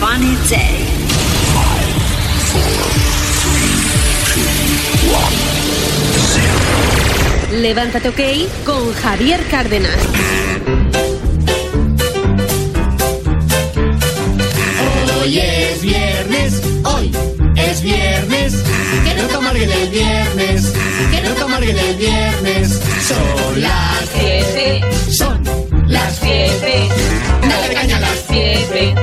funny day. Levántate OK con Javier Cárdenas. Hoy es viernes, hoy es viernes. Que no te amarguen el viernes, que no te amarguen el viernes. Son las siete, son las siete. Dale caña a las siete,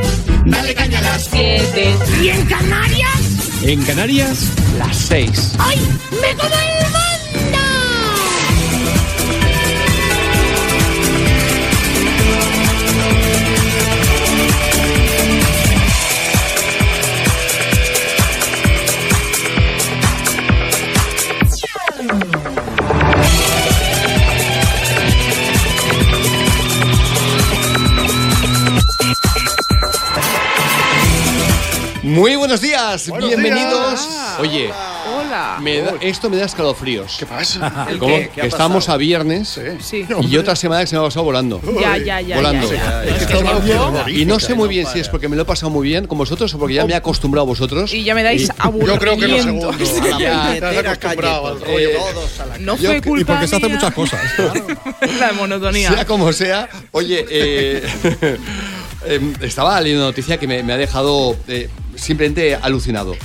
dale caña a las siete. ¿Y en Canarias? En Canarias, las 6. ¡Ay! ¡Me como Muy buenos días, Buenos bienvenidos. días. Oye, Hola. me da- esto me da escalofríos. ¿Qué pasa? ¿El Como qué? que estamos a viernes Sí. Y otra semana que se me ha pasado volando. Ya, ya, ya. Volando. ya, ya. ¿no? Y no sé muy bien si es porque me lo he pasado muy bien con vosotros o porque ya me he acostumbrado a vosotros. Y ya me dais Yo aburrimiento. creo que lo segundo. Ya. Te has acostumbrado al rollo. Eh, No Yo- fue y culpa Y porque se hacen mía. muchas cosas. La monotonía. Sea como sea, oye, eh, em, estaba leyendo una noticia que me, me ha dejado eh, simplemente alucinado.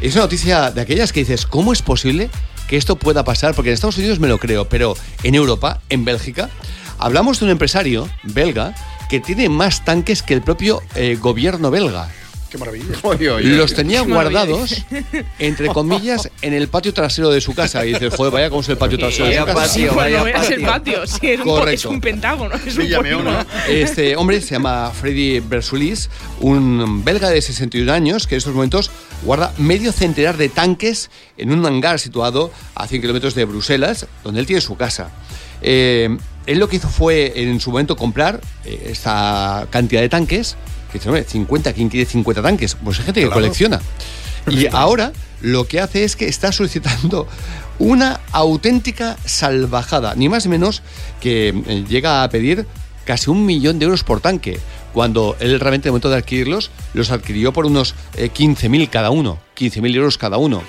Es una noticia de aquellas que dices, ¿cómo es posible que esto pueda pasar? Porque en Estados Unidos me lo creo, pero en Europa, en Bélgica, hablamos de un empresario belga que tiene más tanques que el propio eh, gobierno belga. Qué maravilla. Los tenía Qué maravilla. guardados, entre comillas, en el patio trasero de su casa. Y dices, joder, vaya cómo es el patio trasero de su casa. Sí, pues no veas el patio. Sí, es un, po- es Correcto. un pentágono. Es un polígono. ¿no? Este hombre se llama Freddy Bersulis, un belga de 61 años que en estos momentos guarda medio centenar de tanques en un hangar situado a 100 kilómetros de Bruselas, donde él tiene su casa. Eh, él lo que hizo fue en su momento comprar eh, esta cantidad de tanques, que dice, hombre, 50, ¿quién quiere 50 tanques? Pues hay gente que Claro. colecciona. Y ahora lo que hace es que está solicitando una auténtica salvajada, ni más ni menos que eh, llega a pedir casi un millón de euros por tanque, cuando él realmente en el momento de adquirirlos los adquirió por unos eh, 15.000 cada uno, 15.000 euros cada uno.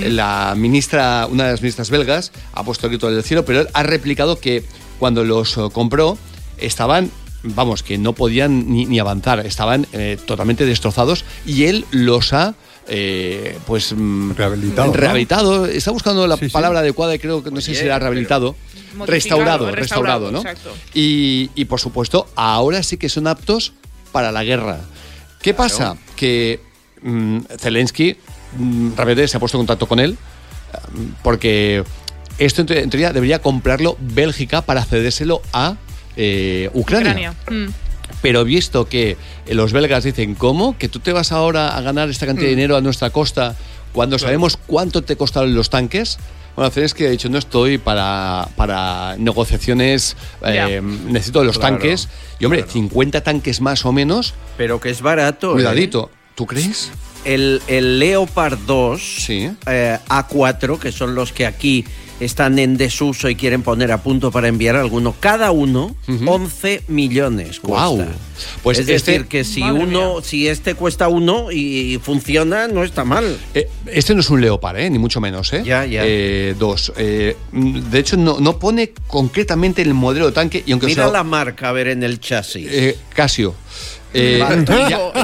La ministra, una de las ministras belgas, ha puesto el grito del cielo, pero él ha replicado que cuando los eh, compró estaban vamos, que no podían ni, ni avanzar, estaban eh, totalmente destrozados y él los ha, eh, pues... mm, Rehabilitado, ¿no? Rehabilitado, está buscando la Sí, sí. palabra adecuada y creo que no sé si será rehabilitado. Restaurado, restaurado, restaurado, ¿no? exacto. Y, y, por supuesto, ahora sí que son aptos para la guerra. ¿Qué pasa? Que mm, Zelensky mm, realmente se ha puesto en contacto con él mm, porque esto en teoría debería comprarlo Bélgica para cedérselo a eh, Ucrania. Ucrania. Mm. Pero visto que los belgas dicen, ¿cómo? ¿Que tú te vas ahora a ganar esta cantidad de dinero a nuestra costa cuando sabemos cuánto te costaron los tanques? Bueno, Zelensky ha dicho, no estoy para, para negociaciones, eh, necesito los Claro, tanques. Y hombre, 50 tanques más o menos, Pero que es barato. ¿eh? cuidadito. ¿Tú crees? El, el Leopard 2 Sí. eh, A4, que son los que aquí están en desuso y quieren poner a punto para enviar alguno, cada uno 11 millones cuesta. Guau. Pues es este- decir, que si Madre uno, mía. si este cuesta uno y, y funciona, no está mal. Eh, este no es un Leopard, ¿eh? ni mucho menos. ¿eh? Ya, ya. Eh, dos. Eh, mm, de hecho, no, no pone concretamente el modelo de tanque y aunque Mira lo- la marca, a ver, en el chasis. Eh, Casio. Eh, Vale.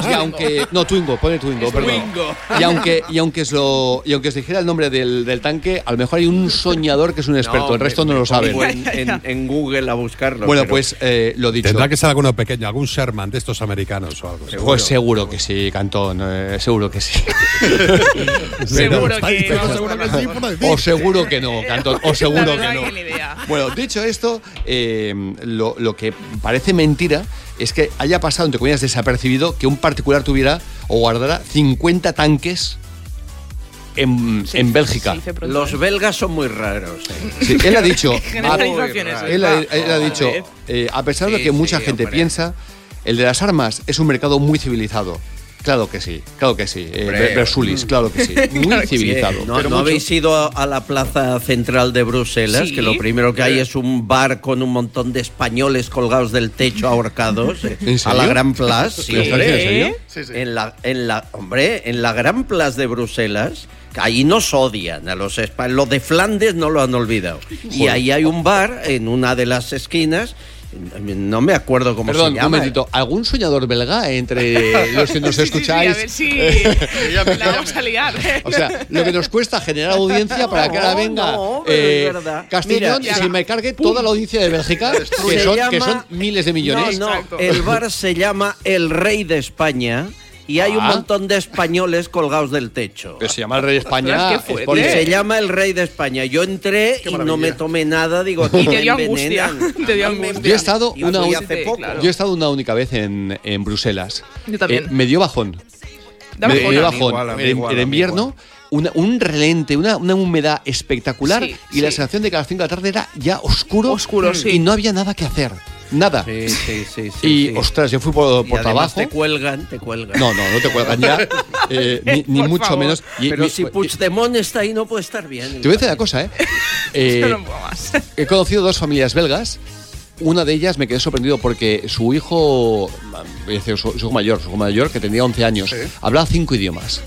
y, aunque no Twingo pone Twingo, perdón. Twingo. Y aunque y aunque os lo y aunque os dijera el nombre del, del tanque, a lo mejor hay un soñador que es un experto, el me- resto no lo saben. En, en- en Google a buscarlo. Bueno, pero- pues eh, lo dicho. Tendrá que ser alguno pequeño, algún Sherman de estos americanos o algo. Pues seguro que sí, Cantón, eh, seguro que sí. Seguro que seguro que sí. O seguro que no, Cantón, o seguro que no. que ni idea. Bueno, dicho esto, eh, lo, lo que parece mentira es que haya pasado, entre comillas, desapercibido que un particular tuviera o guardara 50 tanques en, Sí, en Bélgica. Los belgas son muy raros. eh. Sí, él ha dicho, Generalizaciones, él, ha- ¿eh? él ha dicho, eh, a pesar de Sí, que mucha sí, gente hombre. piensa, el de las armas es un mercado muy civilizado. Claro que sí, claro que sí. Eh, Bersulis, claro que sí. Muy Claro que sí. civilizado. ¿No, Pero no mucho. habéis ido a, a la plaza central de Bruselas? Sí. Que lo primero que hay es un bar con un montón de españoles colgados del techo ahorcados. eh, ¿En A serio? la Gran Plaza. Sí. ¿En serio? ¿En serio? Sí, sí. En la, en la, hombre, en la Gran Plaza de Bruselas, que ahí nos odian a los espa- Los de Flandes no lo han olvidado. Y ahí hay un bar en una de las esquinas. No me acuerdo cómo Perdón, se un llama. momentito. ¿Algún soñador belga entre los que nos Sí, sí, sí, escucháis? a ver si la vamos a liar. O sea, lo que nos cuesta generar audiencia para que ahora venga no, eh. Castellón Mira, y se me cargue toda la audiencia de Bélgica, que son, llama- que son miles de millones. No, no, el bar se llama El Rey de España y hay un Ah. montón de españoles colgados del techo. Pero se llama el Rey de España. Qué se llama El Rey de España. Yo entré y no me tomé nada, digo, aquí Y te me dio angustia, te dio angustia. Yo he estado Y una un- hace Sí, poco. claro. Yo he estado una única vez en, en Bruselas. Yo también. Eh, me dio bajón. Da me, dio bajón. igual, invierno, una- un relente, una, una humedad espectacular Sí, y la sí. sensación de que a las 5 de la tarde era ya oscuro, Oscuro, sí. y no había nada que hacer. Nada. Sí, sí, sí. sí, y sí. ostras, yo fui por, trabajo. te cuelgan, te cuelgan. No, no, no te cuelgan ya. eh, ni mucho favor. menos. Y- Pero mi- si Puigdemont está ahí, no puede estar bien. Te voy a decir una cosa, ¿eh? Eh, Yo no puedo más. He conocido dos familias belgas. Una de ellas me quedé sorprendido porque su hijo, voy a decir, su, su hijo mayor, su hijo mayor, que tenía 11 años, Sí. hablaba cinco idiomas.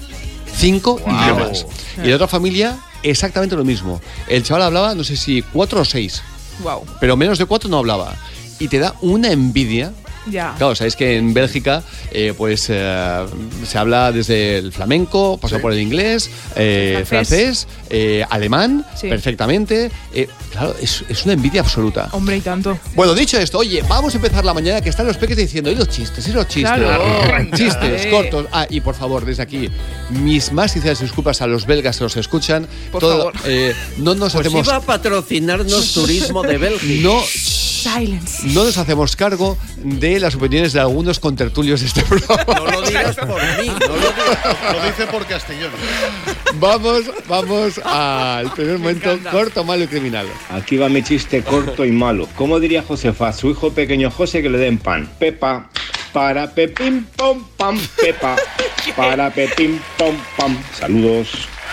Cinco idiomas. Y la otra familia, exactamente lo mismo. El chaval hablaba, no sé si cuatro o seis, Wow. pero menos de cuatro no hablaba. Y te da una envidia. Ya. Claro, sabéis que en Bélgica pues pues eh, se habla desde el flamenco, pasa Sí. por el inglés, eh, Francés. francés, eh, alemán, Sí. perfectamente. Eh, claro, es, es una envidia absoluta. Hombre, y tanto. Bueno, dicho esto, oye, vamos a empezar la mañana que están los peques diciendo, y los chistes, y los chistes. Claro. Chistes Sí. cortos. Ah, y por favor, desde aquí, mis más sinceras disculpas a los belgas que nos escuchan. Por Todo- favor. eh, no nos Pues hacemos. iba a patrocinarnos turismo de Bélgica. No, Silence. no nos hacemos cargo de las opiniones de algunos contertulios de este programa. No lo digas por mí, no lo digas. Lo dice por Castellón. Vamos, vamos al primer momento corto, malo y criminal. Aquí va mi chiste corto y malo. ¿Cómo diría Josefa a su hijo pequeño José que le den pan? Pepa, para pepín pom pam, Pepa, para pepín pom pam. Saludos.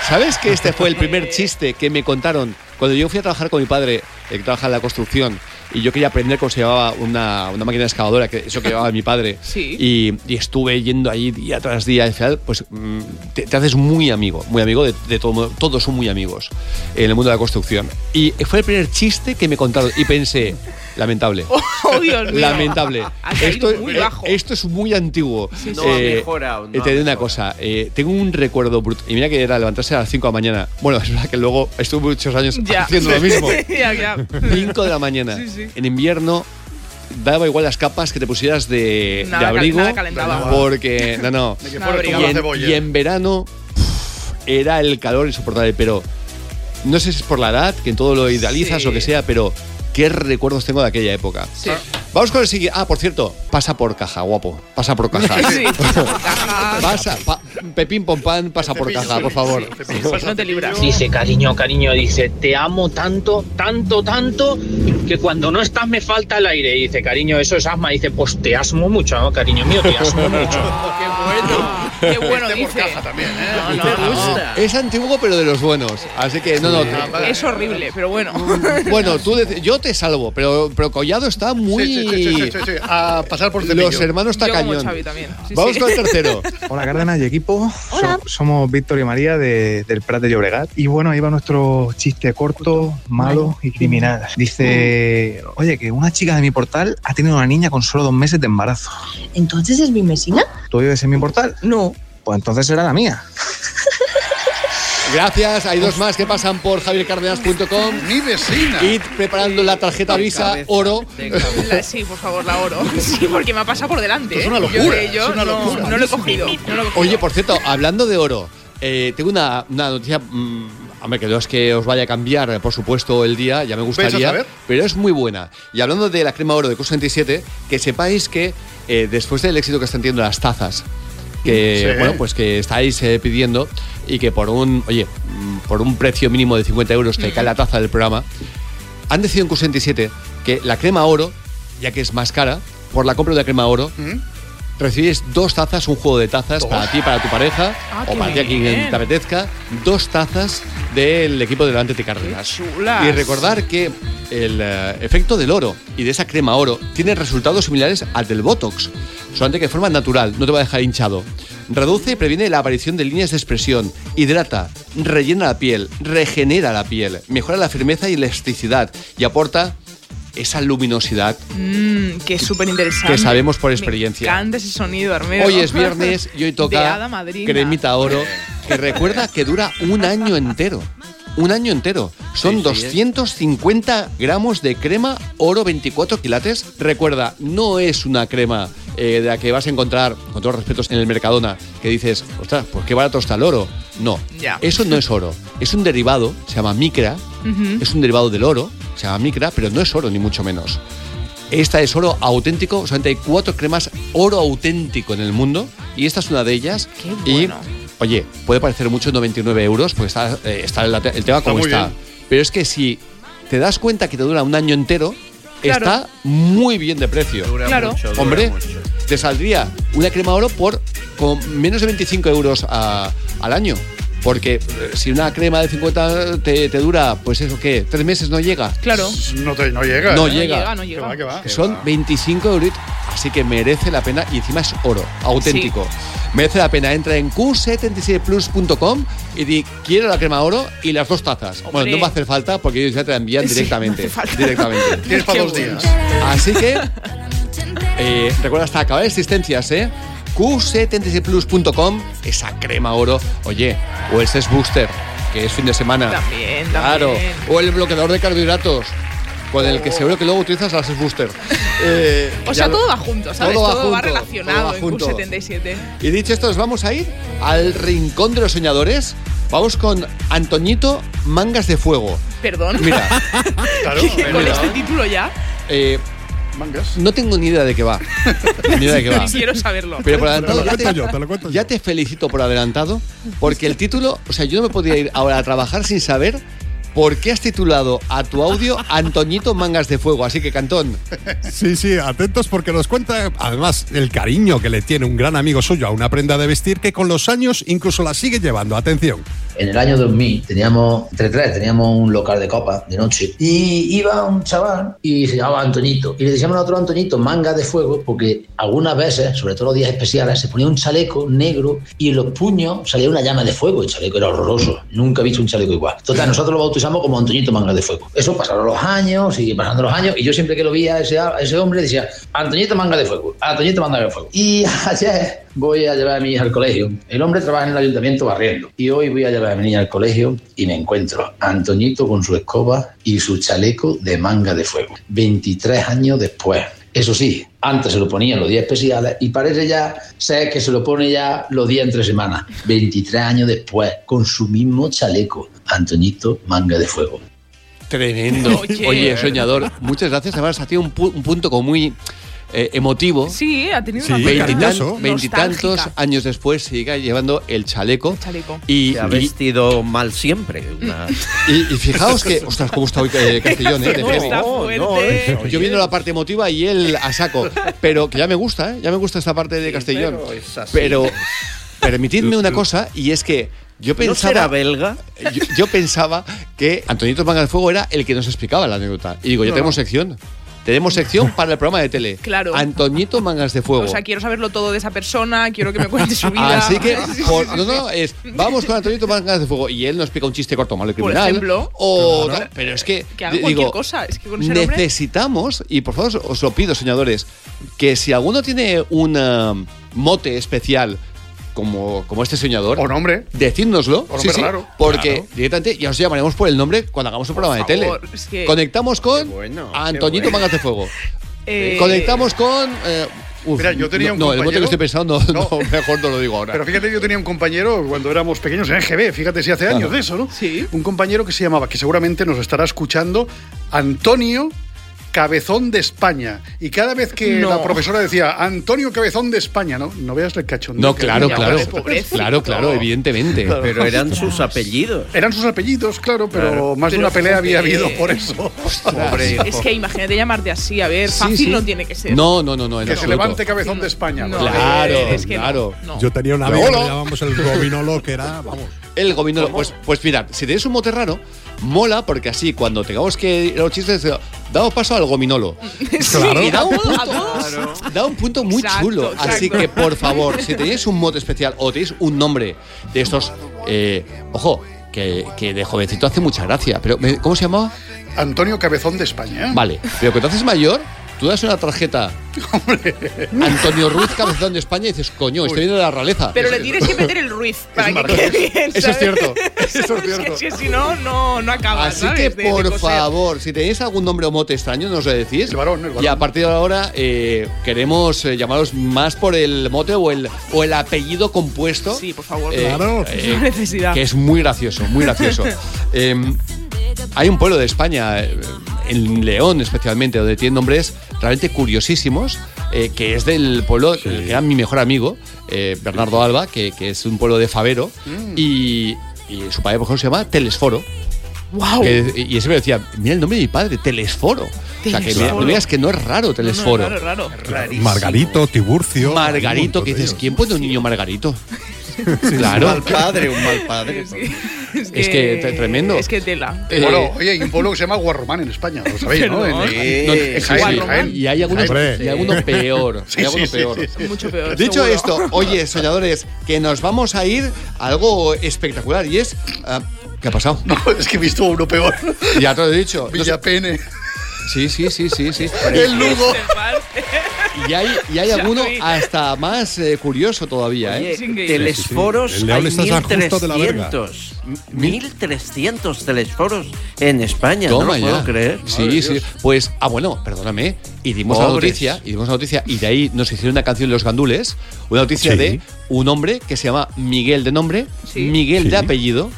¿Sabes que este fue el primer chiste que me contaron cuando yo fui a trabajar con mi padre, eh, que trabaja en la construcción, y yo quería aprender cómo se llevaba una, una máquina excavadora, que eso que llevaba mi padre, Sí. y, y estuve yendo allí día tras día, al final, pues mm, te, te haces muy amigo, muy amigo de, de todo, mundo. todos son muy amigos en el mundo de la construcción. Y fue el primer chiste que me contaron, y pensé, lamentable. Oh, Dios mío. Lamentable. Esto, muy eh, bajo. esto es muy antiguo. No ha mejorado, no eh, te diré una cosa. eh, tengo un recuerdo brutal. Y mira que era levantarse a las 5 de la mañana. Bueno, es verdad que luego estuve muchos años Ya. haciendo lo mismo. ya, ya. 5 de la mañana. Sí, sí. En invierno daba igual las capas que te pusieras de, Nada de cal- abrigo. nada calentaba. porque, no, no. Y en, cebolla. y en verano era el calor insoportable, pero no sé si es por la edad, que en todo lo idealizas Sí. o que sea, pero qué recuerdos tengo de aquella época. Sí. Vamos con el siguiente. Ah, por cierto, pasa por caja, guapo. Pasa por caja. Sí, pasa pa- Pepín Pompán, pasa por caja, por favor. No te libras. Dice, cariño, cariño, dice, te amo tanto, tanto, tanto, que cuando no estás me falta el aire. Y dice, cariño, eso es asma. dice, pues te asmo mucho, ¿no, cariño mío, te asmo mucho. Qué bueno. Qué bueno Este por dice. caja también, ¿eh? No, no, Me no. gusta. Es antiguo, pero de los buenos. Así que, no, no. te- Es horrible, pero bueno. Bueno, tú yo te salvo, pero, pero Collado está muy. Sí, sí, sí, sí, sí, sí, A pasar por cepillo. Los hermanos Yo como Tacañón. Xavi también. Sí, Vamos sí. con el tercero. Hola Cárdenas y equipo, So- somos Víctor y María de- del Prat de Llobregat y bueno, ahí va nuestro chiste corto, malo y criminal. Dice, oye, que una chica de mi portal ha tenido una niña con solo dos meses de embarazo. ¿Entonces es mi mesina? ¿Tú vives en mi portal? No. Pues entonces será la mía. Gracias. Hay dos más que pasan por javiercardenas.com. Mi vecina. Id preparando la tarjeta De Visa cabeza, oro. La- sí, por favor, la oro. Sí, porque me ha pasado por delante. Es ¿eh? una Yo locura, es una no, locura. no lo he cogido. no lo he cogido. Oye, por cierto, hablando de oro, eh, tengo una, una noticia. mm, hombre, que no es que os vaya a cambiar, por supuesto, el día, ya me gustaría. Pero es muy buena. Y hablando de la crema oro de Cus 27, que sepáis que eh, después del éxito que están teniendo las tazas, que Sí. bueno, pues que estáis eh, pidiendo y que por un, oye, por un precio mínimo de 50 euros que cae la taza del programa, han decidido en Cus 27 que la crema oro, ya que es más cara, por la compra de la crema oro, ¿Mm? Recibís dos tazas, un juego de tazas para ti, para tu pareja, Ah, o para ti a quien te apetezca, dos tazas del equipo de Levante de Cárdenas. Y recordar que el eh, efecto del oro y de esa crema oro tiene resultados similares al del Botox, solamente que de forma natural, no te va a dejar hinchado. Reduce y previene la aparición de líneas de expresión, hidrata, rellena la piel, regenera la piel, mejora la firmeza y elasticidad y aporta esa luminosidad Mmm, que es súper interesante. que sabemos por experiencia. Me encanta ese sonido, Armero. Hoy es viernes y hoy toca cremita oro, que recuerda que dura un año entero. Un año entero. Son Sí, sí, 250 gramos de crema oro 24 quilates. Recuerda, no es una crema eh, de la que vas a encontrar, con todos los respetos, en el Mercadona, que dices, ostras, pues qué barato está el oro. No, Ya. eso no es oro. Es un derivado, se llama micra, es un derivado del oro, se llama micra, pero no es oro ni mucho menos. Esta es oro auténtico, solamente hay cuatro cremas oro auténtico en el mundo y esta es una de ellas. Qué Y, bueno. Oye, puede parecer mucho 99 euros porque está, eh, está el, el tema como está. bien. Pero es que si te das cuenta que te dura un año entero, Claro. está muy bien de precio. Dura Claro. mucho, dura Hombre, mucho. te saldría una crema oro por con menos de 25 euros a- al año. Porque eh, si una crema de 50 te, te dura, pues eso que, tres meses no llega. Claro. No, te- no llega. No ¿eh? llega. no Que llega. va, que va. Son 25 euros, así que merece la pena y encima es oro, auténtico. Merece la pena. Entra en q77plus.com y di quiero la crema oro y las dos tazas. Bueno, no va a hacer falta porque ellos ya te la envían Sí, directamente. no hace falta. directamente. Tienes para Qué dos días. Así que eh, recuerda hasta acabar existencias, ¿eh? q77plus.com, esa crema oro. Oye, o el SES Booster, que es fin de semana. También, Claro. también. O el bloqueador de carbohidratos. Con el que seguro que luego utilizas la SES Booster. Eh, O sea, todo va junto, ¿sabes? Todo Todo, va va, junto, relacionado todo va en junto. Q77. Y dicho esto, nos vamos a ir al rincón de los soñadores. Vamos con Antoñito Mangas de Fuego. Perdón. Mira, Claro. con mira. este título ya. eh, Mangas. no tengo ni idea de qué va. Ni idea de qué va. Ni quiero saberlo. Pero por Te adelantado, lo ya cuento te, yo, te lo cuento yo. ya te felicito por adelantado, porque el título, o sea, yo no me podía ir ahora a trabajar sin saber por qué has titulado a tu audio Antoñito Mangas de Fuego. Así que, Cantón, Sí, sí, atentos porque nos cuenta además el cariño que le tiene un gran amigo suyo a una prenda de vestir que con los años incluso la sigue llevando. Atención. En el año 2000 teníamos, entre tres, teníamos un local de copa de noche y iba un chaval y se llamaba Antoñito. Y le decíamos a otro Antoñito manga de fuego porque algunas veces, sobre todo los días especiales, se ponía un chaleco negro y en los puños salía una llama de fuego. El chaleco era horroroso. Nunca he visto un chaleco igual. Total, nosotros lo bautizamos como Antoñito manga de fuego. Eso pasaron los años, sigue pasando los años y yo siempre que lo veía a ese, a ese hombre decía Antoñito manga de fuego, Antoñito manga de fuego. Y ayer voy a llevar a mi hija al colegio. El hombre trabaja en el ayuntamiento barriendo. Y hoy voy a llevar a mi niña al colegio y me encuentro a Antoñito con su escoba y su chaleco de manga de fuego. 23 años después. Eso sí, antes se lo ponía en los días especiales y parece ya ser que se lo pone ya los días entre semanas. 23 años después, con su mismo chaleco. Antoñito, manga de fuego. tremendo. Oye. Oye, soñador, muchas gracias. Además, ha tenido un, pu- un punto como muy eh, emotivo. Sí, ha tenido Sí, una Veintitantos años después sigue llevando el chaleco. Chaleco. Y, Se ha y- vestido mal siempre. Una- y- y fijaos que, ostras, cómo está hoy eh, Castellón, ¿eh? De No, está fuerte. Yo viendo la parte emotiva y él a saco. Pero que ya me gusta, ¿eh? Ya me gusta esta parte de Castellón. pero es así. Pero permitidme una cosa, y es que yo ¿No será pensaba. belga? yo, yo pensaba que Antonito Manga de Fuego era el que nos explicaba la anécdota. Y digo, ya No, tenemos no. sección. Tenemos sección para el programa de tele. Claro. Antoñito Mangas de Fuego. O sea, quiero saberlo todo de esa persona, quiero que me cuente su vida. Así que, por- no, no, es, vamos con Antonito Mangas de Fuego y él nos explica un chiste corto, malo y Por criminal. ejemplo. o, Claro. pero es que, Que haga cualquier digo, cosa. Es que con ese nombre. necesitamos, y por favor os- lo pido, soñadores, que si alguno tiene un mote especial como, como este soñador, O nombre. decídnoslo. O sí, nombre sí, raro. porque Claro. directamente ya os llamaremos por el nombre cuando hagamos un programa de tele. es que- Conectamos con bueno, qué Antoñito bueno. Mangas de Fuego. Eh, Conectamos con. eh, uf, Mira, yo tenía no, un no, el mote que compañero- estoy pensando, no, No. mejor no lo digo ahora. Pero fíjate, yo tenía un compañero cuando éramos pequeños en EGB, fíjate si hace años Claro. de eso, ¿no? Sí. Un compañero que se llamaba, que seguramente nos estará escuchando, Antonio Cabezón de España. Y cada vez que No. la profesora decía Antonio Cabezón de España, ¿no? No veas el cachondeo. No, claro, claro. Claro, claro, evidentemente. Pero eran sus apellidos. Eran sus apellidos, claro, pero Claro. más de una pelea había habido por eso. Pobre Es que imagínate llamarte así, a ver, fácil sí. no tiene que ser. No, no, no, no. que se levante Cabezón de España. No. Claro, es que no, claro. no. Yo tenía una amiga que llamamos el gobinolo, que era, vamos. El gobierno. Pues, pues mirad, si tenéis un mote raro, mola porque así cuando tengamos que ir a los chistes, damos paso al gominolo. Claro. Y da un punto, da un punto muy Exacto, chulo. Así que, por favor, si tenéis un mote especial o tenéis un nombre de estos. eh, ojo, que, que de jovencito hace mucha gracia. Pero, ¿me- ¿cómo se llamaba? Antonio Cabezón de España. Vale, pero que te haces mayor, tú das una tarjeta. Antonio Ruiz, cabezón de España, y dices, coño, estoy viendo de la realeza. Pero le tienes que meter el Ruiz para que quede bien. Eso es cierto, eso es Es cierto. que si no, no, no acaba. Así ¿sabes? que, de- de por favor, si tenéis algún nombre o mote extraño, nos lo decís. El varón, el varón. Y a partir de ahora eh, queremos eh, llamaros más por el mote o el, o el apellido compuesto. Sí, por favor. eh, Claro. eh, necesidad. que es muy gracioso, muy gracioso. Hay un pueblo de España, eh, en León especialmente, donde tiene nombres realmente curiosísimos, eh, que es del pueblo que era mi mejor amigo, eh, Bernardo Alba, que, que es un pueblo de Favero, y, y su padre, por ejemplo, se llama Telesforo. ¡Wow! Que- y ese me decía, mira el nombre de mi padre, Telesforo. O sea, que no veas que no es raro Telesforo. No, raro, raro. Margarito, Tiburcio. Margarito, que un dices, ¿quién pone un niño Margarito? Un claro. mal padre, un mal padre. Es que tre- tremendo. Es que tela. Eh, Bueno, oye, hay un pueblo que se llama Guarromán en España, lo sabéis, ¿no? En- no, en sí, Jaén, Jaén. Y hay algunos, y alguno peor. Sí, hay alguno sí, sí, peor. sí, sí. Mucho peor. Dicho seguro. esto, oye, soñadores, que nos vamos a ir a algo espectacular y es. ah, ¿Qué ha pasado? No, es que he visto uno peor. Ya te lo he dicho. Villapene. Sí, sí, sí, sí, sí. El Lugo. Y hay, y hay alguno hasta más eh, curioso todavía, ¿eh? Es increíble. Telesforos Sí, sí. León hay está tan justo de la verga. 1300. 1300 telesforos en España, no Toma lo puedo creer. Sí, sí. Pues, ah, bueno, perdóname. Y dimos la noticia, y dimos la noticia, y de ahí nos hicieron una canción Los Gandules, una noticia Sí. de un hombre que se llama Miguel de nombre, Sí. Miguel Sí. de apellido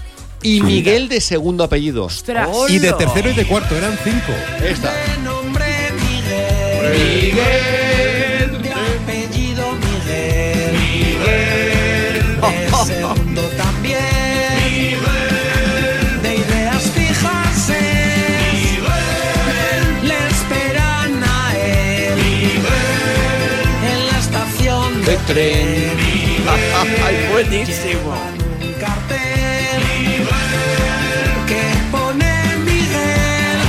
y Miguel de segundo apellido. Ostras. Y de tercero y de cuarto, eran cinco. Esta. de tren. Ay, buenísimo. un cartel que pone Miguel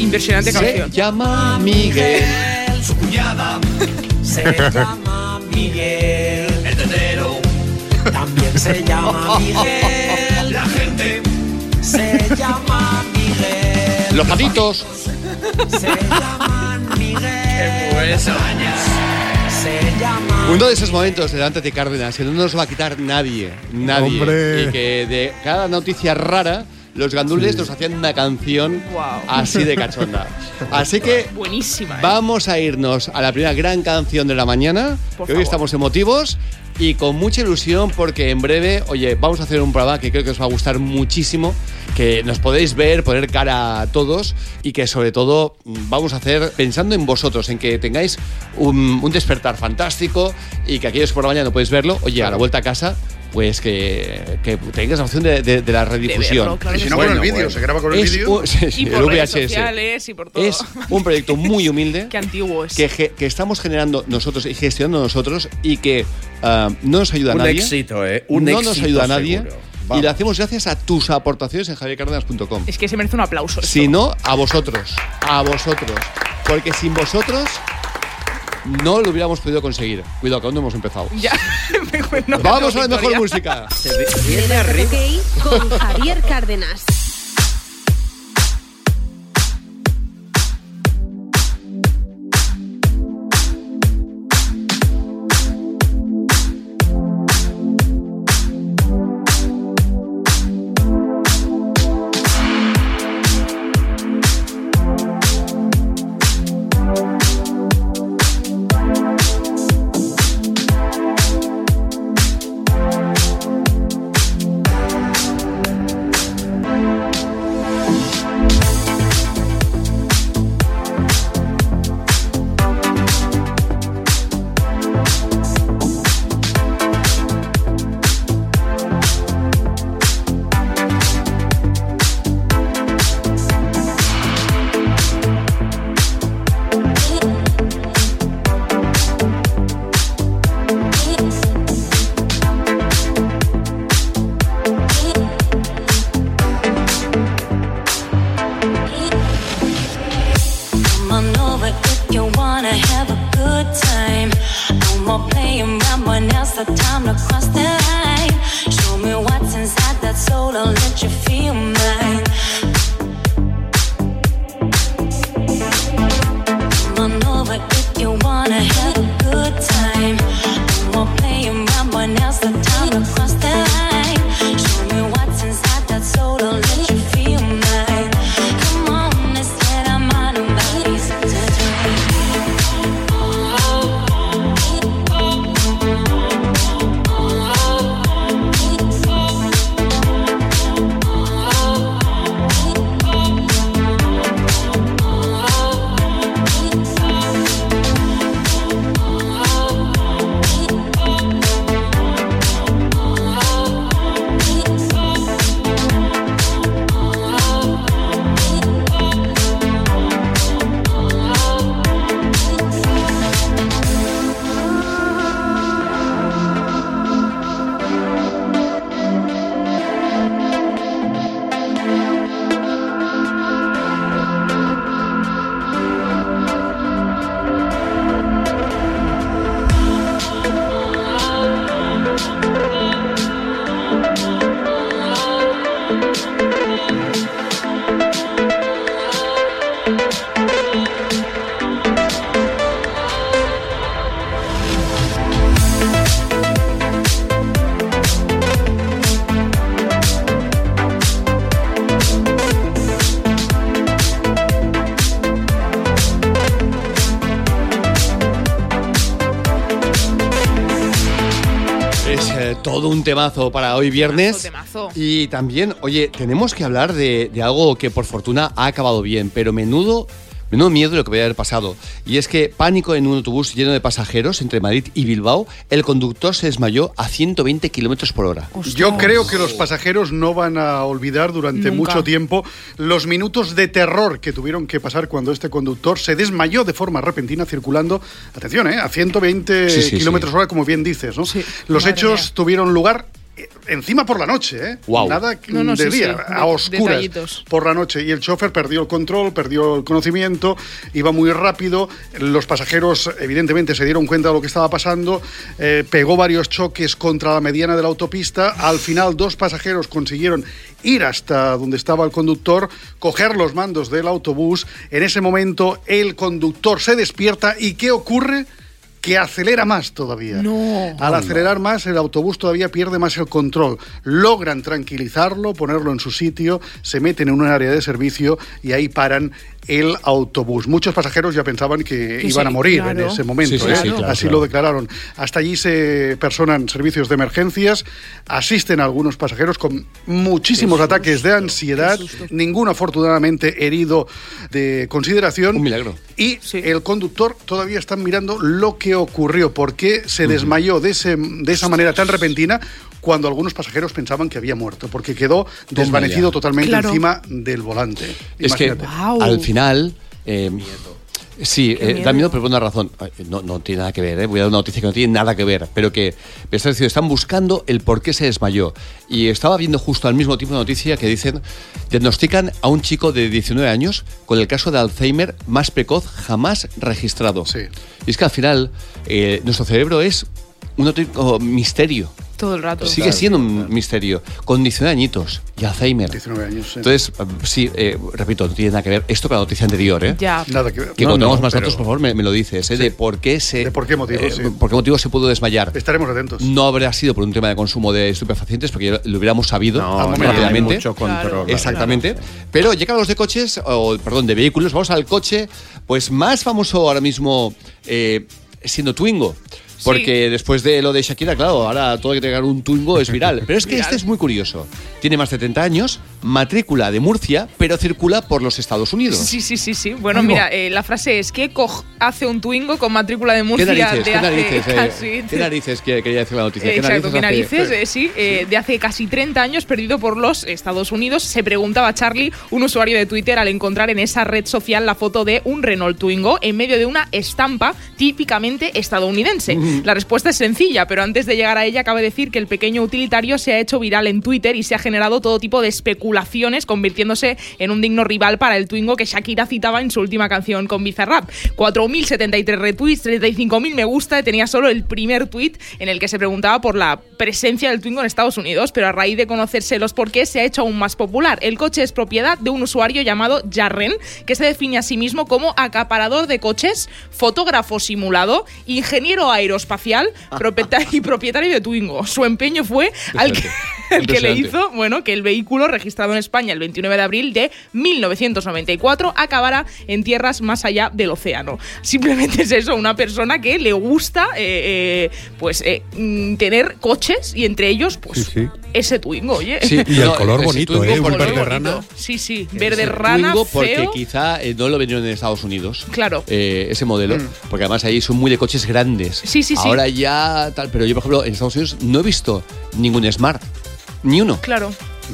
Impresionante Se canción. llama Miguel. su cuñada se llama Miguel el tetero también se llama Miguel la gente se llama Miguel Los patitos. se llaman Miguel se llama Uno de esos momentos delante de Cárdenas que no nos va a quitar nadie, nadie. Hombre. Y que de cada noticia rara, los gandules nos hacían una canción así de cachonda. Así que Buenísima. ¿eh? vamos a irnos a la primera gran canción de la mañana, Por que hoy estamos emotivos y con mucha ilusión porque en breve, oye, vamos a hacer un programa que creo que os va a gustar muchísimo, que nos podéis ver, poner cara a todos y que sobre todo mm, vamos a hacer pensando en vosotros, en que tengáis un, un despertar fantástico y que aquellos que por la mañana no podéis verlo, oye, a la vuelta a casa, pues que, que tengáis la opción de, de- de la redifusión. verlo, claro Y que si no, con el Bueno, vídeo, bueno. se graba con el Es vídeo. un- sí, sí, Y el por redes VHS. sociales y por todo. Es un proyecto muy humilde Qué antiguo es. que, que estamos generando nosotros y gestionando nosotros y que ah, no nos ayuda a Un nadie. éxito, ¿eh? Un no éxito nos ayuda a nadie. seguro. Y lo hacemos gracias a tus aportaciones en javiercardenas.com. Es que se merece un aplauso. esto. Si no, a vosotros. A vosotros. Porque sin vosotros no lo hubiéramos podido conseguir. Cuidado, que aún no hemos empezado. Ya. no, Vamos no, a la mejor música. Se viene arriba. Con Javier Cárdenas. Un temazo para hoy viernes. Temazo, temazo. Y también, oye, tenemos que hablar de, de algo que por fortuna ha acabado bien, pero menudo, menudo miedo lo que podría haber pasado. Y es que pánico en un autobús lleno de pasajeros entre Madrid y Bilbao, el conductor se desmayó a 120 kilómetros por hora. Yo creo que los pasajeros no van a olvidar durante Nunca. mucho tiempo los minutos de terror que tuvieron que pasar cuando este conductor se desmayó de forma repentina circulando, atención, ¿eh? a 120 Sí, sí, kilómetros hora, como bien dices. ¿no? Los Madre hechos tuvieron lugar encima por la noche, ¿eh? Guau. Nada No, no, de sí, día, sí, a oscuras detallitos. por la noche. Y el chofer perdió el control, perdió el conocimiento, iba muy rápido. Los pasajeros, evidentemente, se dieron cuenta de lo que estaba pasando. eh, pegó varios choques contra la mediana de la autopista. Al final, dos pasajeros consiguieron ir hasta donde estaba el conductor, coger los mandos del autobús. En ese momento, el conductor se despierta. ¿Y qué ocurre? Que acelera más todavía. No. Al acelerar más, el autobús todavía pierde más el control. Logran tranquilizarlo, ponerlo en su sitio, se meten en un área de servicio y ahí paran el autobús. Muchos pasajeros ya pensaban que, Que iban sí, a morir claro. en ese momento. Sí, sí, ¿eh? sí, claro, Así claro. lo declararon. Hasta allí se personan servicios de emergencias, asisten a algunos pasajeros con muchísimos ataques de ansiedad, ninguno afortunadamente herido de consideración. Un milagro. Y el conductor todavía están mirando lo que ocurrió, por qué se desmayó de, ese, de esa manera tan repentina cuando algunos pasajeros pensaban que había muerto, porque quedó desvanecido ya. totalmente Claro. encima del volante. Es que Imagínate. Guau. al final. eh, Sí, eh, da miedo. pero por una razón. No, no tiene nada que ver, ¿eh? voy a dar una noticia que no tiene nada que ver, pero que diciendo, están buscando el por qué se desmayó. Y estaba viendo justo al mismo tiempo una noticia que dicen, diagnostican a un chico de 19 años con el caso de Alzheimer más precoz jamás registrado. Sí. Y es que al final eh, nuestro cerebro es un auténtico misterio. Todo el rato. Sigue siendo un misterio. Con 19 añitos y Alzheimer. 19 años. sí. Entonces, eh, sí, eh, repito, no tiene nada que ver esto con la noticia anterior, ¿eh? Ya. Nada que ver. Que No, cuando no, tengamos más pero- datos, por favor, me, me lo dices, ¿eh? De por qué se. De por qué motivo, eh, sí. por qué motivo se pudo desmayar. Estaremos atentos. No habrá sido por un tema de consumo de estupefacientes, porque ya lo hubiéramos sabido No, momento. hay rápidamente. mucho control. Claro. Exactamente. Pero ya que hablamos de coches, o perdón, de vehículos, vamos al coche, pues más famoso ahora mismo eh, siendo Twingo. Porque después de lo de Shakira, claro, ahora todo que tener un Twingo es viral. Pero es que este es muy curioso. Tiene más de 30 años, matrícula de Murcia, pero circula por los Estados Unidos. Sí, sí, sí, sí. Bueno, mira, eh, la frase es que Koch hace un Twingo con matrícula de ¿Qué Murcia narices? de ¿Qué hace narices? eh? casi ¿Qué narices que- quería decir la noticia? ¿Qué Exacto, ¿qué narices hace? Eh, sí, eh, de hace casi 30 años, perdido por los Estados Unidos. Se preguntaba Charlie, un usuario de Twitter, al encontrar en esa red social la foto de un Renault Twingo en medio de una estampa típicamente estadounidense. La respuesta es sencilla, pero antes de llegar a ella, cabe decir que el pequeño utilitario se ha hecho viral en Twitter y se ha generado todo tipo de especulaciones, convirtiéndose en un digno rival para el Twingo que Shakira citaba en su última canción con Bizarrap. 4.073 retweets, 35.000 me gusta, tenía solo el primer tweet en el que se preguntaba por la presencia del Twingo en Estados Unidos, pero a raíz de conocerse los porqués se ha hecho aún más popular. El coche es propiedad de un usuario llamado Jarren, que se define a sí mismo como acaparador de coches, fotógrafo simulado, ingeniero aeroespacial propieta- y propietario de Twingo. Su empeño fue al que, el que le hizo bueno, que el vehículo registrado en España el 29 de abril de 1994 acabara en tierras más allá del océano. Simplemente es eso, una persona que le gusta eh, eh, pues eh, mm, tener coches y entre ellos pues Sí, sí. Ese Twingo, oye. Sí, Y el no, color bonito, Twingo ¿eh? Un verde rana. Sí, sí, verde Ese rana, Twingo porque feo. quizá eh, no lo vendieron en Estados Unidos. Claro. eh, ese modelo, porque además ahí son muy de coches grandes. Sí, sí, sí. Ahora ya tal, pero yo por ejemplo en Estados Unidos no he visto ningún Smart, ni uno. Claro.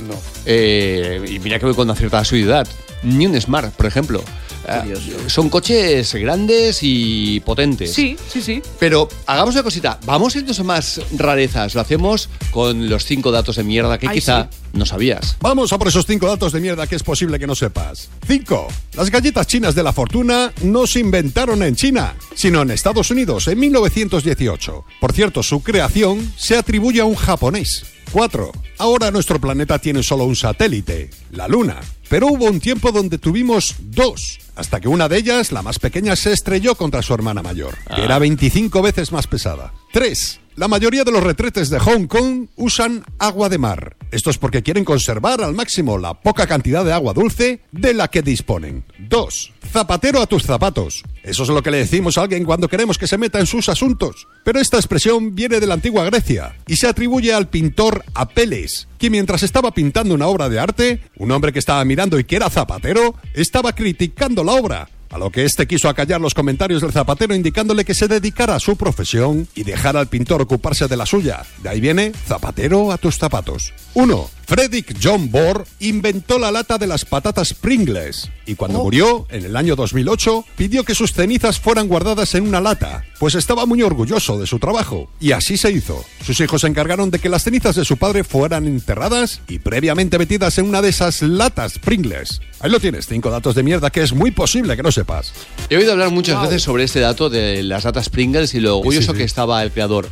No. Eh, y mira que voy con una cierta asiduidad. Ni un Smart, por ejemplo. Eh, Curioso. son coches grandes y potentes. Sí, sí, sí. Pero hagamos una cosita, vamos a irnos a más rarezas. Lo hacemos con los cinco datos de mierda que Ay, quizá no sabías. Vamos a por esos cinco datos de mierda que es posible que no sepas. 5. Las galletas chinas de la fortuna no se inventaron en China, sino en Estados Unidos en 1918. Por cierto, su creación se atribuye a un japonés. 4. Ahora nuestro planeta tiene solo un satélite, la Luna. Pero hubo un tiempo donde tuvimos dos, hasta que una de ellas, la más pequeña, se estrelló contra su hermana mayor, que era 25 veces más pesada. 3. La mayoría de los retretes de Hong Kong usan agua de mar. Esto es porque quieren conservar al máximo la poca cantidad de agua dulce de la que disponen. 2. Zapatero a tus zapatos. Eso es lo que le decimos a alguien cuando queremos que se meta en sus asuntos. Pero esta expresión viene de la antigua Grecia y se atribuye al pintor Apeles, que mientras estaba pintando una obra de arte, un hombre que estaba mirando y que era zapatero, estaba criticando la obra. A lo que este quiso acallar los comentarios del zapatero indicándole que se dedicara a su profesión y dejara al pintor ocuparse de la suya. De ahí viene zapatero a tus zapatos. 1. Frederick John Bohr inventó la lata de las patatas Pringles y cuando murió, en el año 2008, pidió que sus cenizas fueran guardadas en una lata, pues estaba muy orgulloso de su trabajo. Y así se hizo. Sus hijos se encargaron de que las cenizas de su padre fueran enterradas y previamente metidas en una de esas latas Pringles. Ahí lo tienes, cinco datos de mierda que es muy posible que no sepas. He oído hablar muchas veces sobre este dato de las datas Pringles y lo orgulloso sí. que estaba el creador.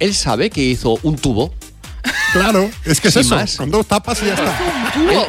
¿Él sabe que hizo un tubo? Claro, es que es Sin eso, más. con dos tapas y ya está.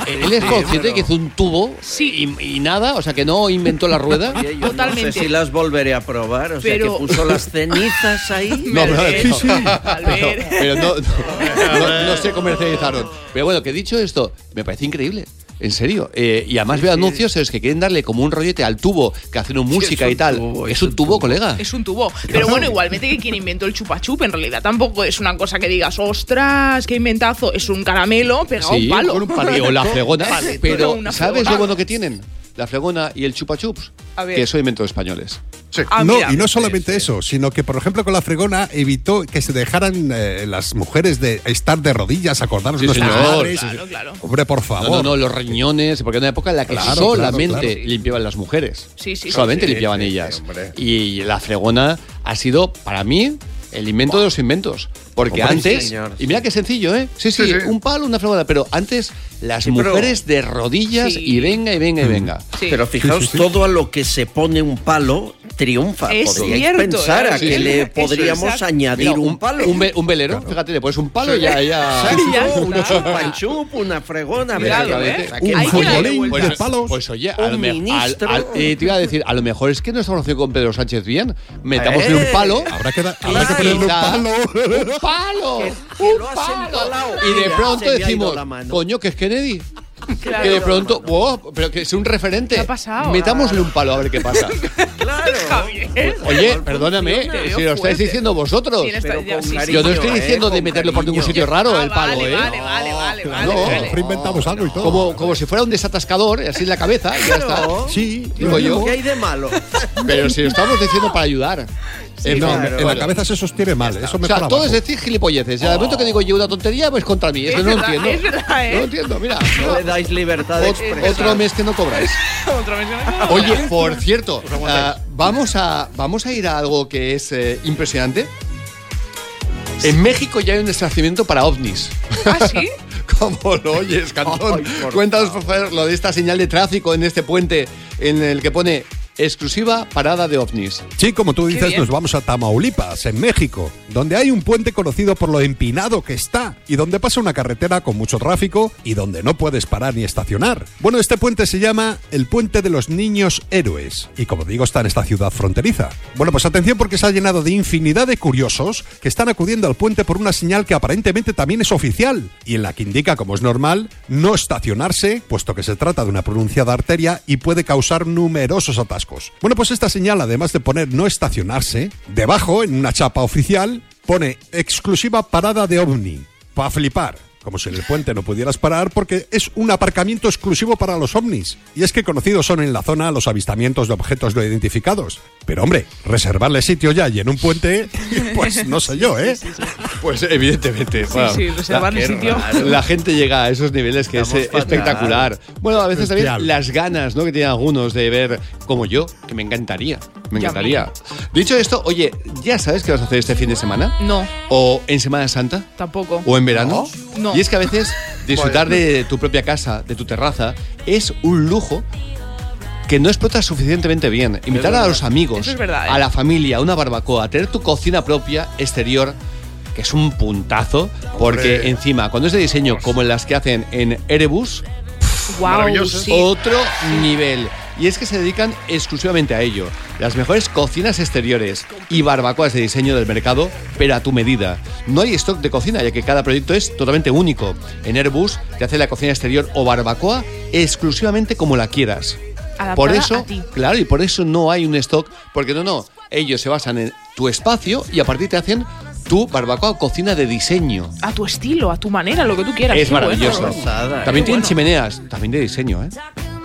Él, él es consciente que hizo un tubo Sí. y, y nada, o sea que no inventó la rueda. Yo Totalmente. No sé si las volveré a probar. O sea, Pero- que puso las cenizas ahí. No, pero, sí, pero no, no, no- no se comercializaron. Pero bueno, que dicho esto, me parece increíble. En serio. Eh, y además veo anuncios en los que quieren darle como un rollete al tubo que hacen música y tal. tubo, es un tubo, colega. Es un tubo. Pero bueno, igualmente que quien inventó el chupa chup, en realidad tampoco es una cosa que digas, ostras, qué inventazo. Es un caramelo pegado a un palo. un o la fregona. Pero, ¿sabes lo bueno que tienen? La fregona y el chupa chups. A ver. Que son inventos españoles. Sí. Ah, no, mira. y no solamente eso, sino que, por ejemplo, con la fregona evitó que se dejaran eh, las mujeres de estar de rodillas, acordaros Sí, nuestras señor. madres. Claro, claro. Hombre, por favor. no, no, los riñones, porque era una época en la que Claro, solamente claro, claro. limpiaban las mujeres. Sí, sí, Solamente sí. limpiaban Sí, sí, ellas. y la fregona ha sido, para mí, el invento de los inventos. Porque Hombre, antes, señor, y mira qué sencillo, ¿eh? Sí, sí, Sí, sí. un palo, una fregona, pero antes las Sí, pero- mujeres de rodillas Sí. y venga y venga y venga. Sí. Pero fijaos, Sí, sí, sí. todo a lo que se pone un palo triunfa. Es Podríais cierto, pensar ¿eh? a Sí, que sí. le podríamos exacto. añadir Mira, un, palo. Un, ve- un velero, fíjate, le pones un palo y ya, ya. Exacto, Ya una fregona. ¿verdad? ¿eh? O sea, que Un futbolín vueltas. de palos. Pues oye, a Un lo, me- al- ministro. al- eh, te iba a decir, a lo mejor es que no estamos haciendo con Pedro Sánchez bien. Metámosle Eh. un palo. Habrá que, da- habrá que Claro. ponerle un palo. ¡Un palo! que ¡Un palo! empalado. Y de pronto decimos, coño, que es Kennedy. Claro. Que de pronto, wow, pero que es un referente. ¿Qué ha pasado? Metámosle un palo a ver qué pasa. Claro. Javier. Oye, perdóname, funciona. si lo estáis diciendo vosotros. Sí, está- Pero ya, con sí, sí. cariño, Yo no estoy ¿eh? diciendo de meterlo por ningún sitio raro, Ah, el palo, vale, ¿eh? Vale, vale, vale. No, vale. Inventamos algo y todo. Como, como si fuera un desatascador, así en la cabeza, y ya está. Claro. Sí, Digo yo. ¿Qué hay de malo? Pero si lo estamos diciendo para ayudar. En No, claro. en la cabeza se sostiene mal, eso me O sea, todo abajo. es decir gilipolleces. Y al momento que digo yo una tontería, pues contra mí. Es que Es no lo verdad, entiendo. es verdad, ¿eh? No lo entiendo, mira. No le dais libertad de expresión. otro mes que no cobráis. Otro mes que no- Oye, por cierto, ah, vamos, a, vamos a ir a algo que es eh, impresionante. En México ya hay un establecimiento para ovnis. ¿Ah, sí? ¿Cómo lo oyes, Cantón? Ay, por Cuéntanos, por favor, lo de esta señal de tráfico en este puente en el que pone exclusiva parada de ovnis. Sí, como tú dices, nos vamos a Tamaulipas, en México, donde hay un puente conocido por lo empinado que está y donde pasa una carretera con mucho tráfico y donde no puedes parar ni estacionar. Bueno, este puente se llama el Puente de los Niños Héroes y como digo está en esta ciudad fronteriza. Bueno, pues atención porque se ha llenado de infinidad de curiosos que están acudiendo al puente por una señal que aparentemente también es oficial y en la que indica, como es normal, no estacionarse, puesto que se trata de una pronunciada arteria y puede causar numerosos atascos. Bueno, pues esta señal, además de poner no estacionarse, debajo, en una chapa oficial, pone exclusiva parada de ovni. Pa' flipar. Como si en el puente no pudieras parar porque es un aparcamiento exclusivo para los ovnis. Y es que conocidos son en la zona los avistamientos de objetos no identificados. Pero hombre, reservarle sitio ya y en un puente, pues no sé yo, ¿eh? Pues evidentemente. Sí, sí, reservarle qué sitio. raro. La gente llega a esos niveles que Estamos es fatal. espectacular. Bueno, a veces Bestial. también las ganas ¿no? que tienen algunos de ver como yo, que me encantaría. Me encantaría. Dicho esto, oye, ¿ya sabes qué vas a hacer este fin de semana? No, ¿O en Semana Santa? tampoco. ¿O en verano? No. Y es que a veces disfrutar de tu propia casa, de tu terraza, es un lujo que no explotas suficientemente bien. Invitar a los amigos, es verdad, ¿eh? a la familia, a una barbacoa, tener tu cocina propia exterior, que es un puntazo, porque Hombre. encima, cuando es de diseño como en las que hacen en Erebus, Wow, Maravilloso. sí. otro nivel. Y es que se dedican exclusivamente a ello. Las mejores cocinas exteriores y barbacoas de diseño del mercado, pero a tu medida. No hay stock de cocina, ya que cada proyecto es totalmente único. En Airbus te hace la cocina exterior o barbacoa exclusivamente como la quieras. Adaptada por a eso, ti. claro, y por eso no hay un stock, porque no, no, ellos se basan en tu espacio y a partir te hacen tu barbacoa o cocina de diseño. A tu estilo, a tu manera, lo que tú quieras. Es bueno. maravilloso. También tienen bueno. chimeneas, también de diseño, ¿eh?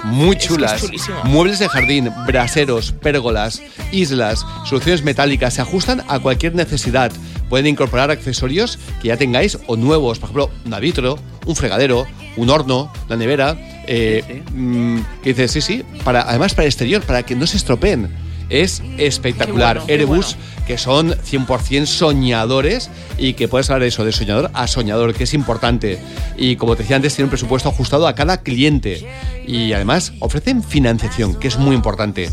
Muy es chulas. Muebles de jardín, braseros, pérgolas, islas, soluciones metálicas se ajustan a cualquier necesidad. Pueden incorporar accesorios que ya tengáis o nuevos, por ejemplo, un vitro, un fregadero, un horno, la nevera. eh, mm, que dices, sí, sí, para, además para el exterior, para que no se estropeen. Es espectacular. Bueno, Erebus, que son 100% soñadores y que puedes hablar de eso, de soñador a soñador, que es importante. Y como te decía antes, tiene un presupuesto ajustado a cada cliente. Y además ofrecen financiación, que es muy importante.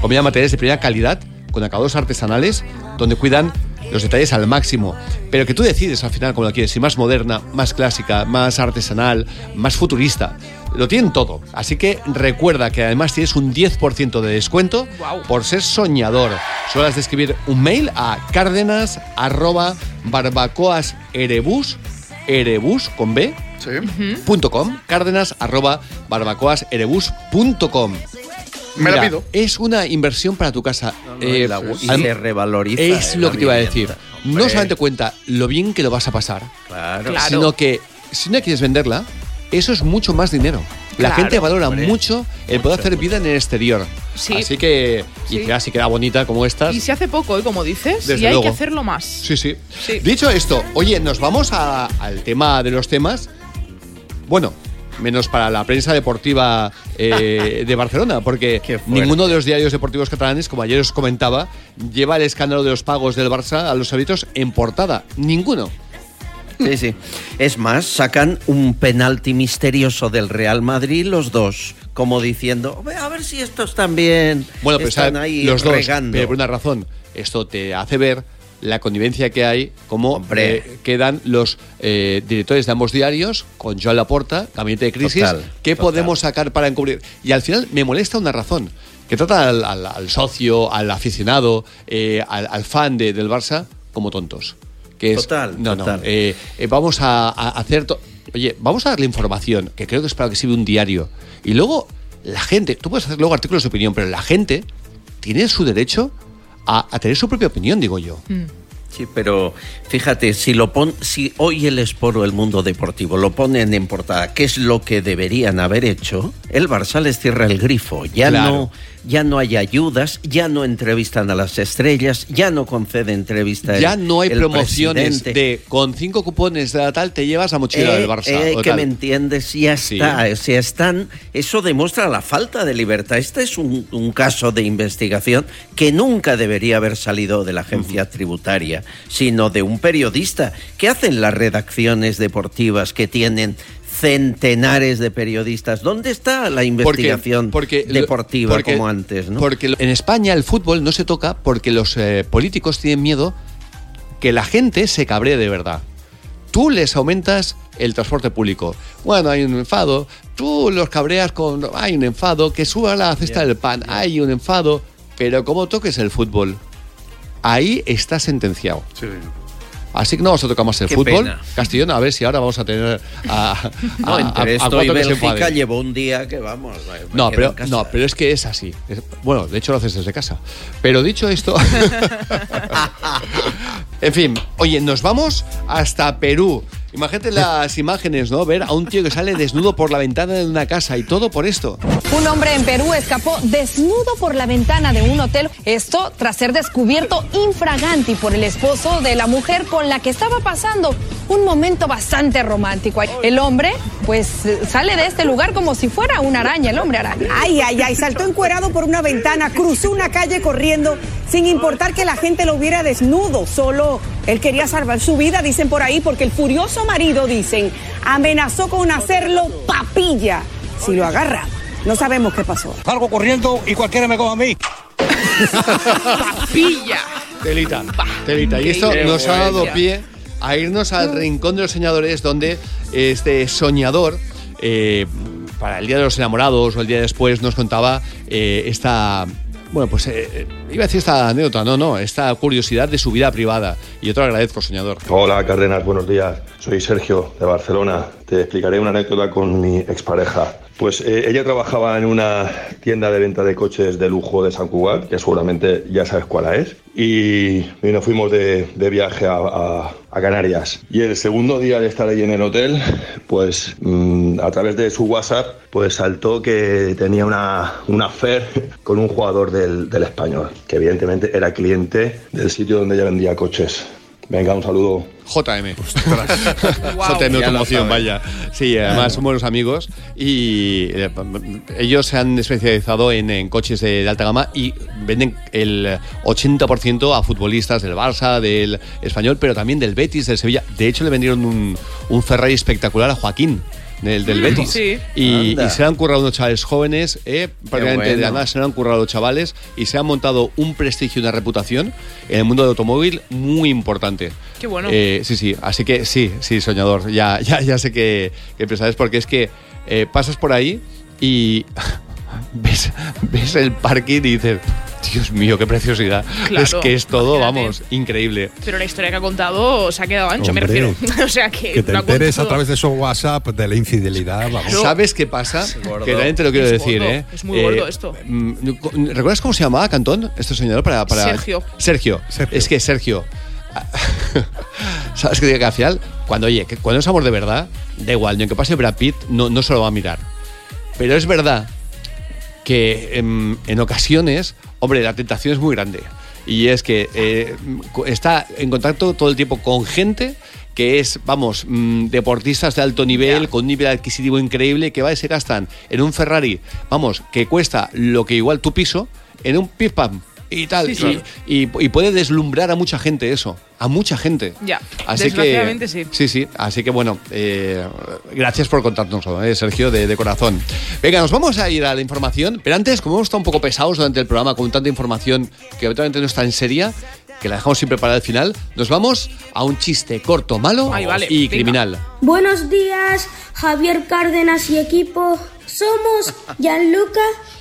Combinan materiales de primera calidad con acabados artesanales, donde cuidan los detalles al máximo. Pero que tú decides al final como lo quieres, si más moderna, más clásica, más artesanal, más futurista. Lo tienen todo. Así que recuerda que además tienes un 10% de descuento por ser soñador. Solo has de escribir un mail a cárdenas arroba barbacoaserebus erebus con B Sí. punto com, cárdenas arroba barbacoaserebus.com. Me la pido. Es una inversión para tu casa. No, Eh, y la- y al- se revaloriza. Es lo que te iba a decir. vivienda. No Hombre, solamente cuenta lo bien que lo vas a pasar. Claro. sino que si no quieres venderla, eso es mucho más dinero. La Claro, gente valora hombre. mucho el poder hacer vida en el exterior. Sí. Así que, y Sí. ya si queda bonita como estas. Y se hace poco, ¿eh? como dices, Desde y hay luego. que hacerlo más. Sí, sí, Sí. Dicho esto, oye, nos vamos a- al tema de los temas. Bueno, menos para la prensa deportiva eh, de Barcelona, porque ninguno de los diarios deportivos catalanes, como ayer os comentaba, lleva el escándalo de los pagos del Barça a los árbitros en portada. Ninguno. Sí, sí. Es más, sacan un penalti misterioso del Real Madrid los dos, como diciendo, "Ve, a ver si estos también Bueno, pero están ahí los dos, regando". pero por una razón. Esto te hace ver la connivencia que hay, cómo eh, quedan los eh, directores de ambos diarios con Joan Laporta, gabinete de crisis, Total, qué total. podemos sacar para encubrir. Y al final me molesta una razón, que trata al, al- al socio, al aficionado, eh, al, al fan de- del Barça como tontos. Que es, Total, no, total. no, eh, eh, vamos a, a hacer... to- Oye, vamos a darle información, que creo que es para que sirve un diario. Y luego, la gente, tú puedes hacer luego artículos de opinión, pero la gente tiene su derecho a, a tener su propia opinión, digo yo. Mm. Sí, pero fíjate, si lo pon, si hoy el Esporo, el mundo deportivo, lo ponen en portada, ¿qué es lo que deberían haber hecho? El Barça les cierra el grifo. Ya Claro. no, ya no hay ayudas, ya no entrevistan a las estrellas, ya no concede entrevista. el- Ya no hay el promociones presidente. de con cinco cupones de la tal te llevas la mochila Eh, del Barça. eh, que tal. me entiendes, ya Sí. está. O sea, están, eso demuestra la falta de libertad. Este es un, un caso de investigación que nunca debería haber salido de la agencia tributaria, sino de un periodista. ¿Qué hacen las redacciones deportivas que tienen centenares de periodistas? ¿Dónde está la investigación deportiva porque- como antes? ¿no? Porque en España el fútbol no se toca porque los eh, políticos tienen miedo que la gente se cabree de verdad. Tú les aumentas el transporte público. Bueno, hay un enfado. Tú los cabreas con. Hay un enfado. Que suba la cesta del pan. Hay un enfado. Pero como toques el fútbol, ahí está sentenciado. Así que no vamos a tocar más el Qué fútbol. pena. Castellón, a ver si ahora vamos a tener a, No, a- entre a- a esto y Bélgica llevó un día que vamos. No, pero, no, pero es que es así. Es- bueno, de hecho lo haces desde casa. Pero dicho esto. en fin, oye, nos vamos hasta Perú. Imagínate las imágenes, ¿no? Ver a un tío que sale desnudo por la ventana de una casa y todo por esto. Un hombre en Perú escapó desnudo por la ventana de un hotel, esto tras ser descubierto infraganti por el esposo de la mujer con la que estaba pasando un momento bastante romántico. El hombre, pues, sale de este lugar como si fuera una araña, el hombre araña. Ay, ay, ay, saltó encuerado por una ventana, cruzó una calle corriendo sin importar que la gente lo viera desnudo, solo él quería salvar su vida, dicen por ahí, porque el furioso marido, dicen, amenazó con hacerlo papilla si lo agarra. No sabemos qué pasó. Salgo corriendo y cualquiera me coja a mí. Papilla. Telita, telita. Y esto nos ha dado pie a irnos al rincón de los soñadores, donde este soñador, eh, para el Día de los Enamorados o el día después, nos contaba eh, esta. Bueno, pues eh, iba a decir esta anécdota, no, no, esta curiosidad de su vida privada. Y yo te lo agradezco, soñador. Hola, Cárdenas, buenos días. Soy Sergio, de Barcelona. Te explicaré una anécdota con mi expareja. Pues eh, ella trabajaba en una tienda de venta de coches de lujo de San Cugat, que seguramente ya sabes cuál es. Y, nos fuimos de, de viaje a Canarias. Y el segundo día de estar ahí en el hotel, pues mm, a través de su WhatsApp, pues saltó que tenía una, una affair con un jugador del, del español, que evidentemente era cliente del sitio donde ella vendía coches. Venga, un saludo. JM. JM Automoción, vaya. Sí, además son buenos amigos y eh, ellos se han especializado en, en coches de, de alta gama y venden el 80% a futbolistas del Barça, del Español, pero también del Betis, del Sevilla. De hecho, le vendieron un, un Ferrari espectacular a Joaquín. Del, del Betis. sí. Y, y se han currado unos chavales jóvenes, eh, prácticamente de la bueno. nada se han currado chavales y se han montado un prestigio y una reputación en el mundo del automóvil muy importante. Qué bueno. Eh, sí, sí, así que sí, sí, soñador. Ya, ya, ya sé que, que sabes porque es que eh, pasas por ahí y ves, ves el parking y dices, Dios mío, qué preciosidad. Claro, es que es todo, imagínate. vamos, increíble. Pero la historia que ha contado se ha quedado ancho, me Hombre, refiero. o sea que. Que te enteres a través de su WhatsApp de la infidelidad, vamos. ¿Sabes qué pasa? Que también te lo quiero Es decir, gordo, ¿eh? es muy Eh, gordo esto. mm, ¿Recuerdas cómo se llamaba Cantón, este señor? Para, para... Sergio. Sergio. Es que Sergio. ¿Sabes qué digo que al final? Cuando, oye, que cuando es amor de verdad, da igual, ni aunque pase Brad Pitt, no, no se lo va a mirar. Pero es verdad que em, en ocasiones, hombre, la tentación es muy grande. Y es que eh, está en contacto todo el tiempo con gente que es, vamos, mm, deportistas de alto nivel, con un nivel adquisitivo increíble, que va y se gastan en un Ferrari, vamos, que cuesta lo que igual tu piso, en un pip pam y tal. Sí, sí. Y, y- y puede deslumbrar a mucha gente eso, a mucha gente. Ya, Así desgraciadamente que, sí. Sí, sí. Así que bueno, eh, gracias por contárnoslo, eh, Sergio, de, de corazón. Venga, nos vamos a ir a la información, pero antes, como hemos estado un poco pesados durante el programa con tanta información que obviamente no está en seria, que la dejamos siempre para el final, nos vamos a un chiste corto, malo Ay, vale, y venga. criminal. Buenos días, Javier Cárdenas y equipo. Somos Gianluca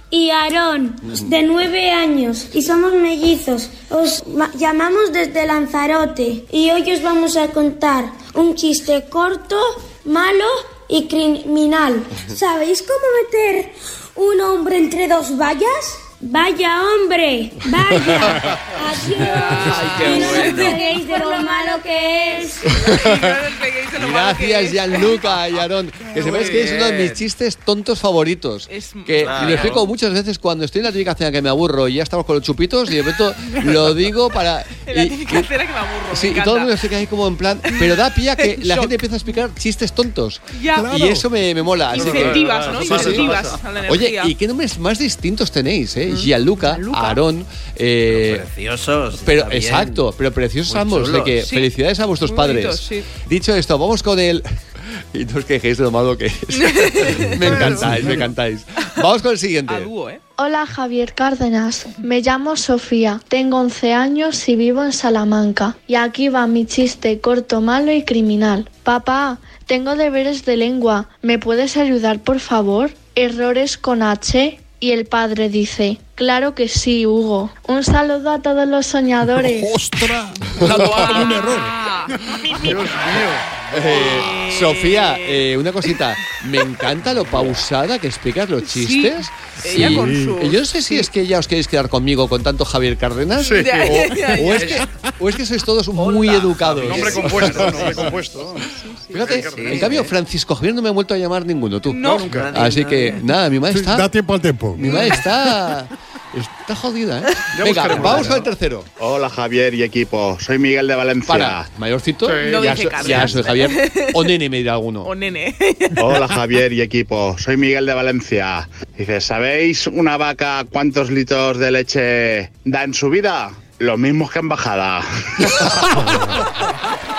y Aarón, de nueve años, y somos mellizos. Os ma- llamamos desde Lanzarote y hoy os vamos a contar un chiste corto, malo y criminal. ¿Sabéis cómo meter un hombre entre dos vallas? Vaya hombre, vaya. Adiós. qué y no bueno. os peguéis de lo malo que es. Gracias, Gianluca y Aarón. Que sepáis que es uno de mis chistes tontos favoritos. que claro. lo explico muchas veces cuando estoy en la típica cena que me aburro y ya estamos con los chupitos y de repente lo digo para. En la y- típica y- cena que me aburro. Sí, me y todo el mundo se queda ahí como en plan. Pero da pie a que la gente empieza a explicar chistes tontos. Ya. Y Claro. eso me, me mola. así que- Incentivas, ¿no? Sí, sí. Incentivas a la Oye. ¿y qué nombres más distintos tenéis, eh? Gianluca, Aarón. Eh, Preciosos. pero exacto, pero preciosos Muy ambos. De que Sí. felicidades a vuestros Muy padres. sí. Dicho esto, vamos con el. Y no os quejéis de lo malo que es. me encantáis, me encantáis. Vamos con el siguiente. ¿eh? Hola Javier Cárdenas, me llamo Sofía, tengo 11 años y vivo en Salamanca. Y aquí va mi chiste corto, malo y criminal. Papá, tengo deberes de lengua, ¿me puedes ayudar por favor? Errores con H. Y el padre dice, claro que sí, Hugo. Un saludo a todos los soñadores. ¡Ostras! un error. Dios mío. Eh, Sofía, eh, una cosita. Me encanta lo pausada que explicas los chistes. ella con Eh, Yo no sé si es que ya os queréis quedar conmigo con tanto Javier Cárdenas. Sí. O, Ya, ya, o ya, es que, ya. o es que sois todos muy educados. Nombre compuesto, nombre compuesto. Fíjate, en cambio, Francisco Javier no me ha vuelto a llamar ninguno, tú. No, nunca. Así que, nada, mi madre Sí, está. da tiempo al tiempo. Mi madre está. Está jodida, ¿eh? Ya Venga, vamos el tercero. Hola Javier y equipo, soy Miguel de Valencia. Para, mayorcito. No ya, Carlos. ya soy Javier. O nene, me dirá alguno. O nene. Hola Javier y equipo, soy Miguel de Valencia. Dice, ¿sabéis una vaca cuántos litros de leche da en su vida? Los mismos que en bajada.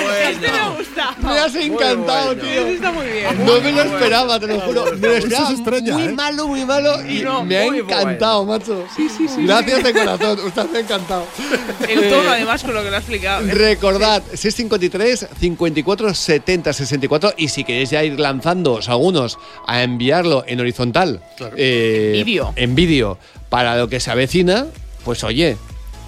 Este me gusta. Me has encantado, tío. Este está muy bien. No me lo esperaba, te lo juro. Me lo esperaba Eso es extraña, muy ¿eh? malo, muy malo. Y No, me ha encantado, macho. Sí, sí, sí. Gracias de corazón. Usted me ha encantado. El tono, Eh, además, con lo que lo ha explicado. Recordad, 653 54 70 64 y si queréis ya ir lanzándoos algunos a enviarlo en horizontal, eh, En vídeo. en vídeo, para lo que se avecina, pues oye,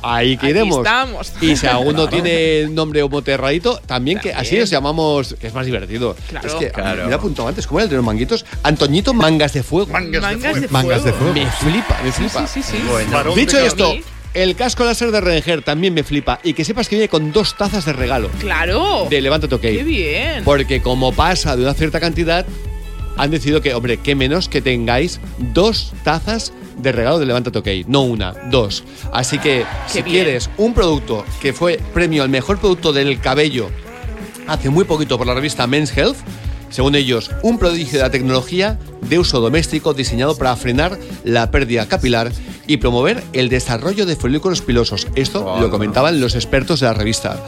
ahí que Aquí iremos. estamos. Y si alguno Claro. tiene nombre homoterradito, también que así También. nos llamamos, que es más divertido. Claro. Es que Claro. he apuntado antes, ¿cómo era el de los manguitos? Antoñito Mangas de Fuego. Mangas, Mangas de Mangas de fuego. Me flipa, me flipa. Sí, sí, sí. Varón Dicho esto, el casco láser de Renger también me flipa. Y que sepas que viene con dos tazas de regalo Claro. de Levántate OK. Qué bien. Porque como pasa de una cierta cantidad, han decidido que, hombre, qué menos que tengáis dos tazas de regalo de Levántate OK. No una, dos. Así que si bien. quieres un producto que fue premio al mejor producto del cabello hace muy poquito por la revista Men's Health, según ellos, un prodigio de la tecnología de uso doméstico diseñado para frenar la pérdida capilar y promover el desarrollo de folículos pilosos. Esto lo comentaban los expertos de la revista.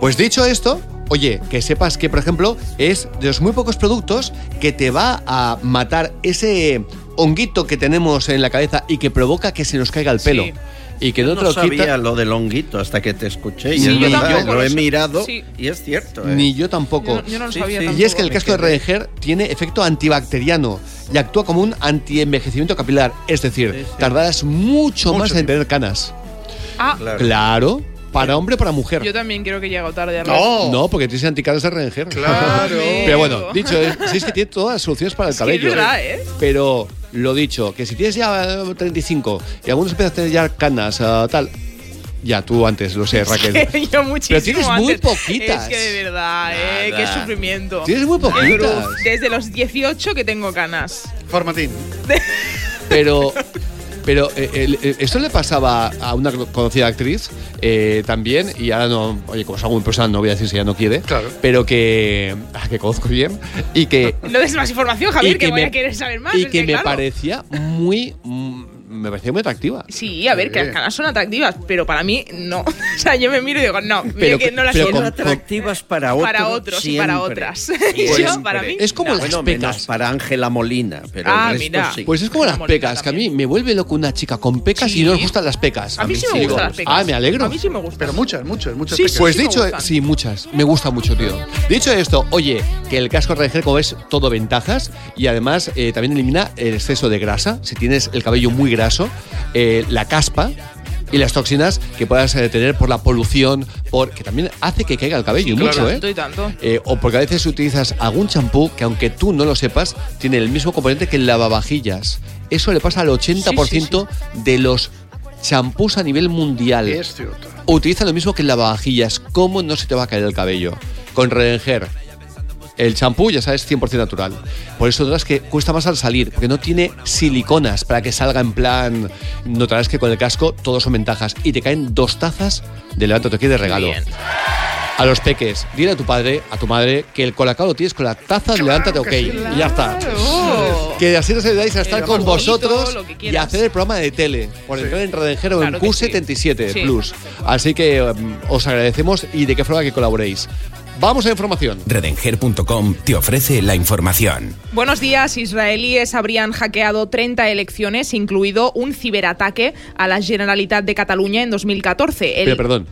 Pues dicho esto, oye, que sepas que, por ejemplo, es de los muy pocos productos que te va a matar ese honguito que tenemos en la cabeza y que provoca que se nos caiga el pelo. Sí. Y que no, Yo no lo sabía quita. lo del honguito hasta que te escuché. Y Sí, es yo verdad, tampoco lo he mirado Sí. y es cierto. ¿eh? Ni yo tampoco. Yo no- yo no lo Sí, sabía sí. tampoco. Y es que el me casco de. Renger tiene efecto antibacteriano y actúa como un antienvejecimiento capilar. Es decir, Sí, sí. tardarás mucho, Mucho más en tener canas. Ah, Claro. Claro, para hombre o para mujer. yo también quiero que llegue tarde. además. No. No, porque tienes anticanas de Renger. Claro. Pero bueno, dicho es, sí es que tiene todas las soluciones para el cabello. es verdad, ¿eh? Pero lo dicho, que si tienes ya eh, 35 y algunos empiezan a tener ya canas, ah, tal. Ya, tú antes, lo sé, Raquel. yo muchísimo Pero tienes muy antes. poquitas. Es que de verdad, ¿eh? Qué sufrimiento. Tienes muy poquitas. Desde los 18 que tengo canas. Formatín. Pero, pero eh, el- esto le pasaba a una conocida actriz eh, también, y ahora no, oye, como es algo muy personal, no voy a decir si ella no quiere, Claro. pero que, ah, que conozco bien, y que, No des más información, Javier, que, que voy me- a querer saber más. y que me claro. parecía muy, mm, me parecía muy atractiva. Sí, a ver, que las canas son atractivas, pero para mí no. o sea, yo me miro y digo, no, Pero- que no las pero quiero. con- atractivas para otros. Para otros y para siempre. otras. Siempre. Yo, para mí, Es como no. las Bueno, menos pecas. para Ángela Molina, pero Ah, el resto mira. sí. Pues es como las pecas, que a mí también. me vuelve loco una chica con pecas Sí. y no nos gustan las pecas. A mí sí me Digo, gustan las pecas. Ah, me alegro. A mí sí me gustan. Pero muchas, muchas, muchas Sí, pecas. Pues dicho, sí, muchas. Me gusta mucho, tío. Dicho esto, oye, que el casco Renger, como ves, todo ventajas y además eh, también elimina el exceso de grasa. Si tienes el cabello muy graso, eh, la caspa Y las toxinas que puedas eh, tener por la polución, por, que también hace que caiga el cabello, y mucho, ¿eh? Tanto y tanto. Eh, o porque a veces utilizas algún champú que aunque tú no lo sepas, tiene el mismo componente que el lavavajillas. Eso le pasa al 80% de los champús a nivel mundial. Es cierto. Utiliza lo mismo que el lavavajillas. ¿Cómo no se te va a caer el cabello? Con Redenger. El champú, ya sabes, 100% natural. Por eso notarás que cuesta más al salir, porque no tiene siliconas para que salga en plan... Notarás que con el casco todos son ventajas. Y te caen dos tazas de levántate aquí de regalo. A los peques, dile a tu padre, a tu madre, que el colacao lo tienes con la taza de levántate ok. Y ya está. Que así nos ayudáis a estar con bonito, vosotros lo que y hacer el programa de tele. Por entrar en Redengero Claro en que sí. Q77 Sí. Plus. Así que um, os agradecemos y de qué forma que colaboréis. Vamos a la información. Redenger.com te ofrece la información. Buenos días. Israelíes habrían hackeado 30 elecciones, incluido un ciberataque a la Generalitat de Cataluña en 2014. El- Pero perdón,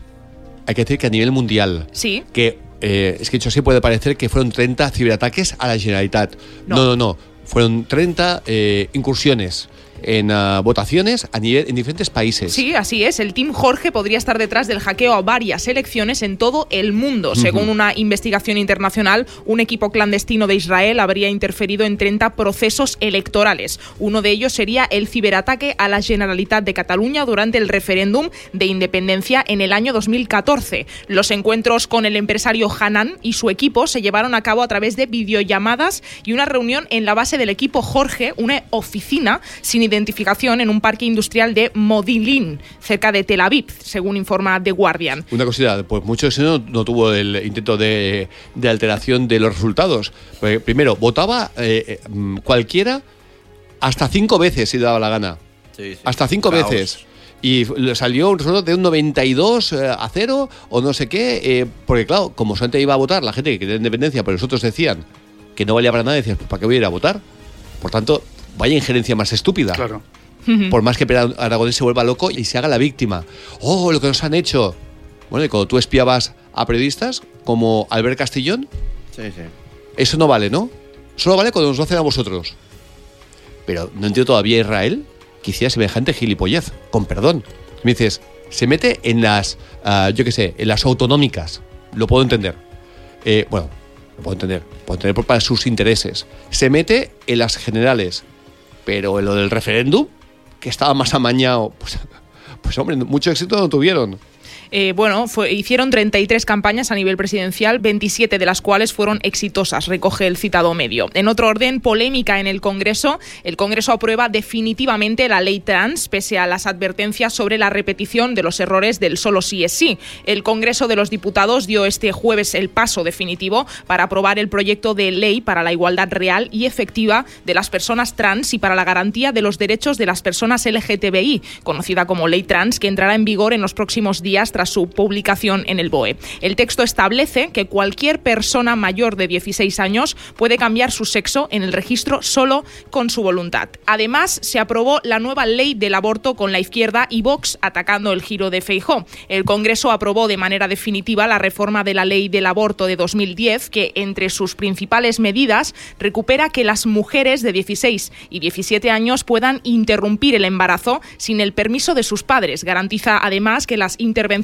hay que decir que a nivel mundial, Sí. que eh, es que dicho así puede parecer que fueron 30 ciberataques a la Generalitat. No, no, no. Fueron 30 eh, incursiones en ah, votaciones a nivel, en diferentes países. Sí, así es. El Team Jorge podría estar detrás del hackeo a varias elecciones en todo el mundo. Según una investigación internacional, un equipo clandestino de Israel habría interferido en 30 procesos electorales. Uno de ellos sería el ciberataque a la Generalitat de Cataluña durante el referéndum de independencia en el año 2014. Los encuentros con el empresario Hanan y su equipo se llevaron a cabo a través de videollamadas y una reunión en la base del equipo Jorge, una oficina sin identificación en un parque industrial de Modilin, cerca de Tel Aviv, según informa The Guardian. Una cosita, pues mucho eso no, no tuvo el intento de, de alteración de los resultados. Porque, primero, votaba eh, eh, cualquiera hasta cinco veces si le daba la gana. Hasta cinco Caos. veces. Y salió un resultado de un 92 eh, a 0 o no sé qué. eh, porque, claro, como solamente iba a votar la gente que quería independencia, pero los otros decían que no valía para nada, decías, pues ¿para qué voy a ir a votar? Por tanto, vaya injerencia más estúpida. Claro. Por más que Aragonés se vuelva loco y se haga la víctima. ¡Oh, lo que nos han hecho! Bueno, y cuando tú espiabas a periodistas como Albert Castillón, Sí, sí. eso no vale, ¿no? Solo vale cuando nos lo hacen a vosotros. Pero no entiendo todavía Israel que hiciera semejante gilipollez, con perdón. Me dices, se mete en las, ah, yo qué sé, en las autonómicas. Lo puedo entender. Eh, bueno, lo puedo entender. Puedo entender por- para sus intereses. Se mete en las generales. Pero en lo del referéndum, que estaba más amañado, pues, pues hombre, mucho éxito no tuvieron. Eh, bueno, fue- hicieron 33 campañas a nivel presidencial, 27 de las cuales fueron exitosas, recoge el citado medio. En otro orden, polémica en el Congreso. El Congreso aprueba definitivamente la ley trans, pese a las advertencias sobre la repetición de los errores del solo sí es sí. El Congreso de los Diputados dio este jueves el paso definitivo para aprobar el proyecto de ley para la igualdad real y efectiva de las personas trans y para la garantía de los derechos de las personas LGTBI, conocida como ley trans, que entrará en vigor en los próximos días tras su publicación en el BOE. El texto establece que cualquier persona mayor de 16 años puede cambiar su sexo en el registro solo con su voluntad. Además, se aprobó la nueva ley del aborto con la izquierda y Vox atacando el giro de Feijó. El Congreso aprobó de manera definitiva la reforma de la ley del aborto de 2010, que entre sus principales medidas recupera que las mujeres de 16 y 17 años puedan interrumpir el embarazo sin el permiso de sus padres. Garantiza además que las intervenciones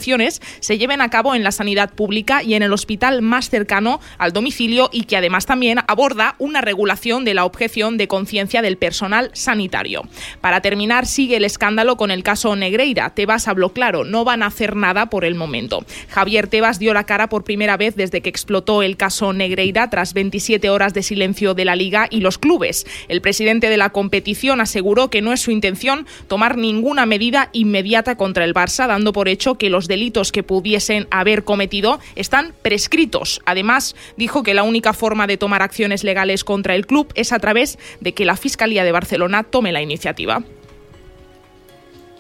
se lleven a cabo en la sanidad pública y en el hospital más cercano al domicilio y que además también aborda una regulación de la objeción de conciencia del personal sanitario. Para terminar, sigue el escándalo con el caso Negreira. Tebas habló claro, no van a hacer nada por el momento. Javier Tebas dio la cara por primera vez desde que explotó el caso Negreira tras 27 horas de silencio de la liga y los clubes. El presidente de la competición aseguró que no es su intención tomar ninguna medida inmediata contra el Barça, dando por hecho que los delitos que pudiesen haber cometido están prescritos. Además, dijo que la única forma de tomar acciones legales contra el club es a través de que la Fiscalía de Barcelona tome la iniciativa.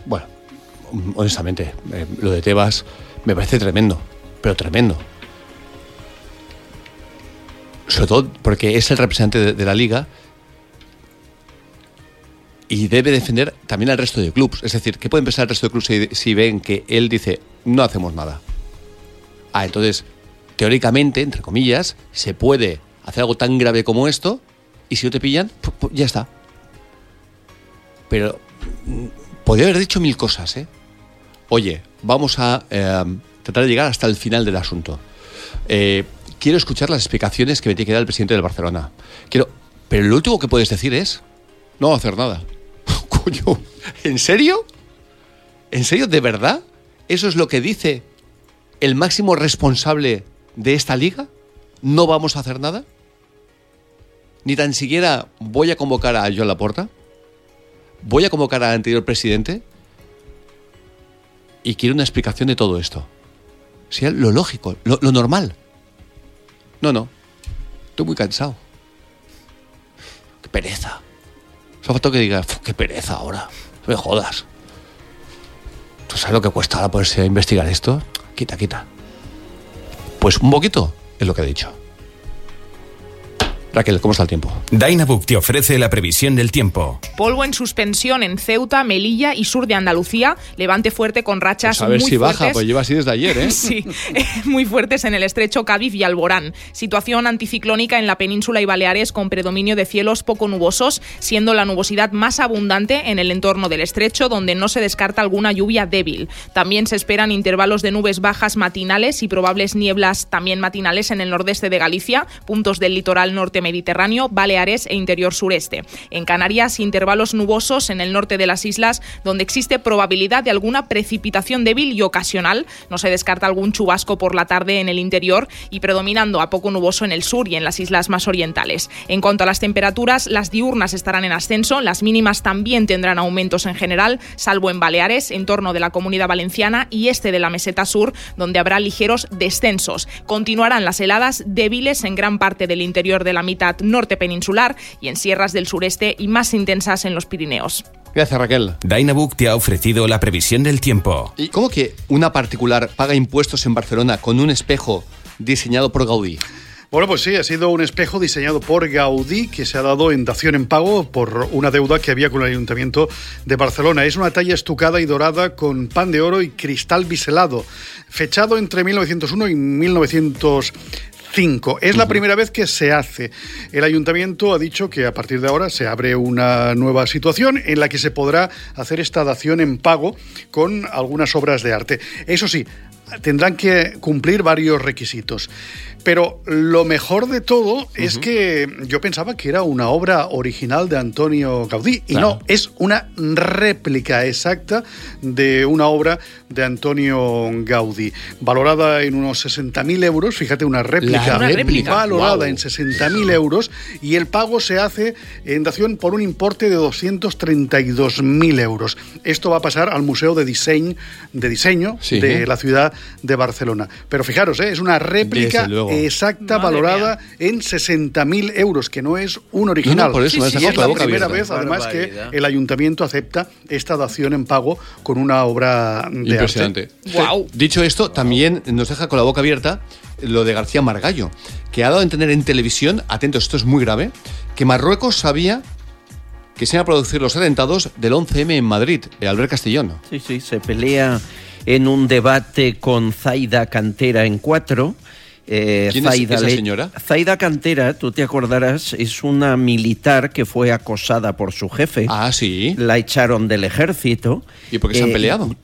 Bueno, honestamente, eh, lo de Tebas me parece tremendo, pero tremendo. Sobre todo porque es el representante de, la liga y debe defender también al resto de clubes. Es decir, ¿qué pueden pensar el resto de clubes si ven que él dice no hacemos nada? Ah, entonces, teóricamente, entre comillas, se puede hacer algo tan grave como esto y si no te pillan, ya está. Pero mm, podría haber dicho mil cosas, ¿eh? oye, vamos a eh, tratar de llegar hasta el final del asunto. Eh, quiero escuchar las explicaciones que me tiene que dar el presidente del Barcelona. Quiero, pero lo último que puedes decir es no hacer nada. ¿en serio? ¿En serio? ¿De verdad? ¿Eso es lo que dice el máximo responsable de esta liga? ¿No vamos a hacer nada? Ni tan siquiera voy a convocar a Joan Laporta. Voy a convocar al anterior presidente. Y quiero una explicación de todo esto. Sea lo lógico, lo, normal. No, no. Estoy muy cansado. Qué pereza. Solo falta que diga, "Uf, qué pereza ahora. Me jodas. ¿Tú sabes lo que cuesta a investigar esto? Quita, quita. Pues un poquito es lo que he dicho. Raquel, ¿cómo está el tiempo? Dynabook te ofrece la previsión del tiempo. Polvo en suspensión en Ceuta, Melilla y sur de Andalucía. Levante fuerte con rachas Pues a ver muy si fuertes. baja, pues lleva así desde ayer, ¿eh? Sí, eh, muy fuertes en el estrecho Cádiz y Alborán. Situación anticiclónica en la península y Baleares con predominio de cielos poco nubosos, siendo la nubosidad más abundante en el entorno del estrecho, donde no se descarta alguna lluvia débil. También se esperan intervalos de nubes bajas matinales y probables nieblas también matinales en el nordeste de Galicia, puntos del litoral norte mediterráneo, Baleares e interior sureste. En Canarias, intervalos nubosos en el norte de las islas, donde existe probabilidad de alguna precipitación débil y ocasional. No se descarta algún chubasco por la tarde en el interior y predominando a poco nuboso en el sur y en las islas más orientales. En cuanto a las temperaturas, las diurnas estarán en ascenso, las mínimas también tendrán aumentos en general, salvo en Baleares, en torno de la comunidad valenciana y este de la meseta sur, donde habrá ligeros descensos. Continuarán las heladas débiles en gran parte del interior de la mitad norte peninsular y en sierras del sureste y más intensas en los Pirineos. Gracias, Raquel. Dynabook te ha ofrecido la previsión del tiempo. ¿Y cómo que una particular paga impuestos en Barcelona con un espejo diseñado por Gaudí? Bueno, pues sí, ha sido un espejo diseñado por Gaudí que se ha dado en dación en pago por una deuda que había con el Ayuntamiento de Barcelona. Es una talla estucada y dorada con pan de oro y cristal biselado, fechado entre 1901 y 1905. Es la primera vez que se hace. El ayuntamiento ha dicho que a partir de ahora se abre una nueva situación en la que se podrá hacer esta dación en pago con algunas obras de arte. Eso sí, tendrán que cumplir varios requisitos. Pero lo mejor de todo es que yo pensaba que era una obra original de Antonio Gaudí y Claro. no, es una réplica exacta de una obra de Antonio Gaudí, valorada en unos 60.000 euros, fíjate, una réplica, Una réplica, valorada guau. en 60.000 euros y el pago se hace en dación por un importe de 232.000 euros. Esto va a pasar al Museo de Diseño, de diseño Sí. de la ciudad de Barcelona. Pero fijaros, ¿eh? es una réplica Desde luego. Exacta Madre valorada en 60.000 euros, que no es un original. No, no, por eso y es la primera abierta. vez, además, que el ayuntamiento acepta esta dación en pago con una obra de Impresionante. arte. Guau. Dicho esto, también nos deja con la boca abierta lo de García Margallo, que ha dado a entender en televisión, atentos, esto es muy grave, que Marruecos sabía que se iban a producir los atentados del 11M en Madrid, de Albert Castellón. Sí, sí, se pelea en un debate con Zaida Cantera en cuatro. Eh, ¿Quién es esa señora? Zaida Cantera, tú te acordarás, es una militar que fue acosada por su jefe. Ah, sí. La echaron del ejército. ¿Y por qué se han Eh, peleado?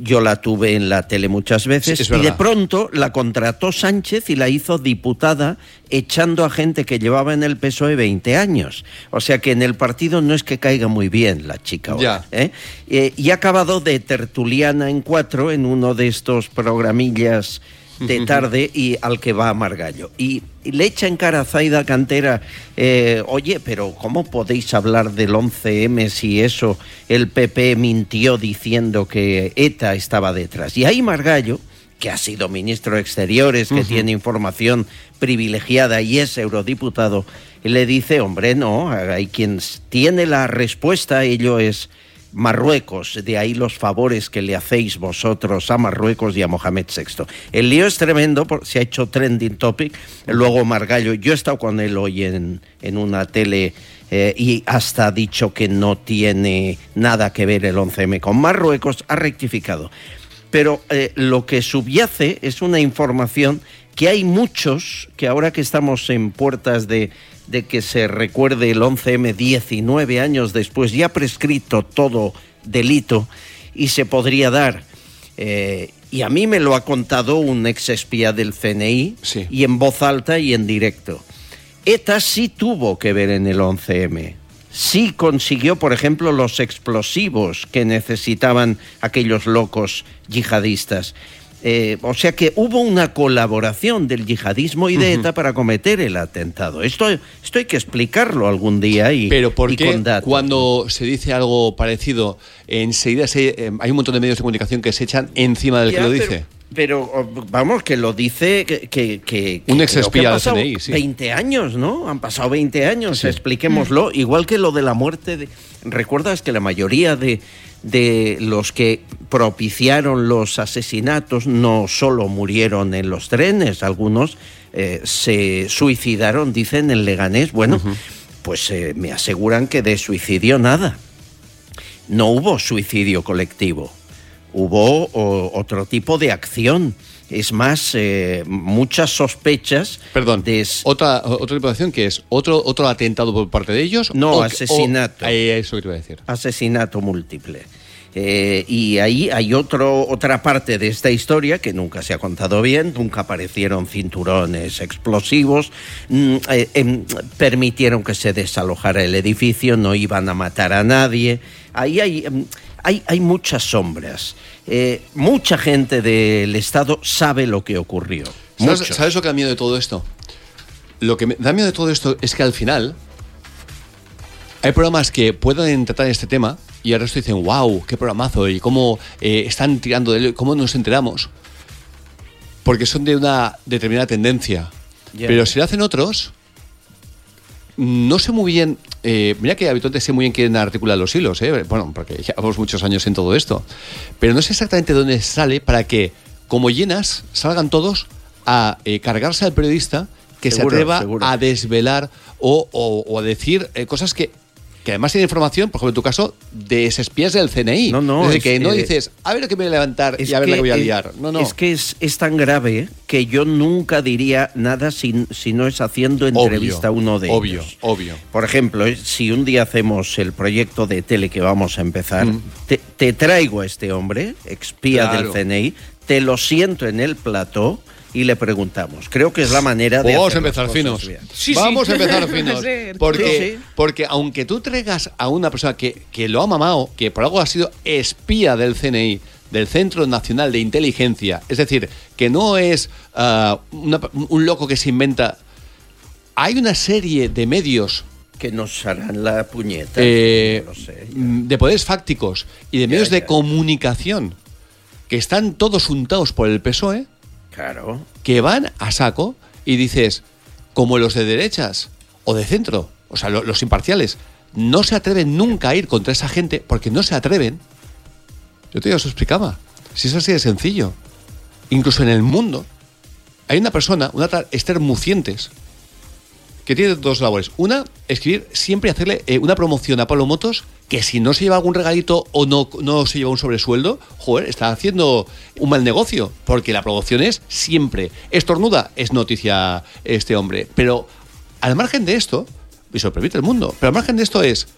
Yo la tuve en la tele muchas veces Sí, y de pronto la contrató Sánchez y la hizo diputada echando a gente que llevaba en el PSOE 20 E años. O sea que en el partido no es que caiga muy bien la chica. ahora, Ya. ¿eh? Eh, y ha acabado de tertuliana en cuatro en uno de estos programillas de tarde y al que va a Margallo. Y, y le echa en cara a Zaida Cantera, eh, oye, pero ¿cómo podéis hablar del 11M si eso el PP mintió diciendo que ETA estaba detrás? Y ahí Margallo, que ha sido ministro de Exteriores, que tiene información privilegiada y es eurodiputado, le dice, hombre, no, hay quien tiene la respuesta, ello es Marruecos, de ahí los favores que le hacéis vosotros a Marruecos y a Mohamed VI. El lío es tremendo, se ha hecho trending topic. Luego Margallo, yo he estado con él hoy en, en una tele eh, y hasta ha dicho que no tiene nada que ver el 11M con Marruecos, ha rectificado. Pero eh, lo que subyace es una información que hay muchos que ahora que estamos en puertas de, de que se recuerde el 11M 19 años después, ya prescrito todo delito y se podría dar Eh, y a mí me lo ha contado un ex espía del CNI, y en voz alta y en directo. ETA sí tuvo que ver en el 11M. Sí consiguió, por ejemplo, los explosivos que necesitaban aquellos locos yihadistas. Eh, o sea que hubo una colaboración del yihadismo y de ETA para cometer el atentado. Esto, esto hay que explicarlo algún día y, Pero ¿por y qué con datos. cuando se dice algo parecido, enseguida se- eh, hay un montón de medios de comunicación que se echan encima del Ya, que lo pero- dice? Pero, vamos, que lo dice que... que, que- Un ex espía pasado CNI, sí. 20 años, ¿no? Han pasado 20 años, Sí. expliquémoslo. Igual que lo de la muerte de... ¿Recuerdas que la mayoría de, de los que propiciaron los asesinatos no solo murieron en los trenes, algunos eh, se suicidaron, dicen, en Leganés? Bueno, pues eh, me aseguran que de suicidio nada. No hubo suicidio colectivo hubo o, otro tipo de acción. Es más, eh, muchas sospechas. Perdón, de otra, otra tipo de acción que es otro, otro atentado por parte de ellos. No, o asesinato. o- eh, eso que te iba a decir. asesinato múltiple. Eh, y ahí hay otro, otra parte de esta historia que nunca se ha contado bien, nunca aparecieron cinturones explosivos, mm, eh, em, permitieron que se desalojara el edificio, no iban a matar a nadie. Ahí hay, em, hay, hay muchas sombras. Eh, mucha gente del Estado sabe lo que ocurrió. ¿Sabes, sabes lo que da miedo de todo esto? Lo que me da miedo de todo esto es que al final hay programas que pueden tratar este tema y ahora resto dicen, wow, qué programazo y cómo eh, están tirando de él, cómo nos enteramos. Porque son de una determinada tendencia. Pero si lo hacen otros, no sé muy bien. eh, mira que habitualmente sé muy bien quién articula los hilos, ¿eh? Bueno, porque llevamos muchos años en todo esto. Pero no sé exactamente dónde sale para que, como llenas, salgan todos a eh, cargarse al periodista que Seguro, se atreva seguro. a desvelar o, o- o a decir cosas que, que además tiene información, por ejemplo, en tu caso, de espías del CNI. No, no, Es decir, es que no dices, a ver lo que me voy a levantar y a ver la que voy a liar. No, no. Es que es, es tan grave que yo nunca diría nada si, si no es haciendo entrevista a uno de obvio, ellos. obvio. Por ejemplo, eh, si un día hacemos el proyecto de tele que vamos a empezar, te, te traigo a este hombre, expía Claro. del CNI, te lo siento en el plató y le preguntamos. Creo que es la manera de Vamos a empezar finos. bien. Vamos a empezar finos. Sí, Porque, sí. porque aunque tú traigas a una persona que, que lo ha mamado, que por algo ha sido espía del CNI, del Centro Nacional de Inteligencia, es decir, que no es ah, una- un loco que se inventa. Hay una serie de medios que nos harán la puñeta. eh, no lo sé. mm, de poderes fácticos y de medios de comunicación que están todos untados por el PSOE Claro. que van a saco y dices, como los de derechas o de centro, o sea, lo- los imparciales, no se atreven nunca a ir contra esa gente porque no se atreven. Yo te os explicaba. Si es así de sencillo. Incluso en el mundo hay una persona, una tal Mucientes, que tiene dos labores. Una, escribir siempre y hacerle eh, una promoción a Pablo Motos que si no se lleva algún regalito o no, no se lleva un sobresueldo, joder, está haciendo un mal negocio. Porque la promoción es siempre. Estornuda, es noticia este hombre. Pero al margen de esto, y se lo permite el mundo, pero al margen de esto es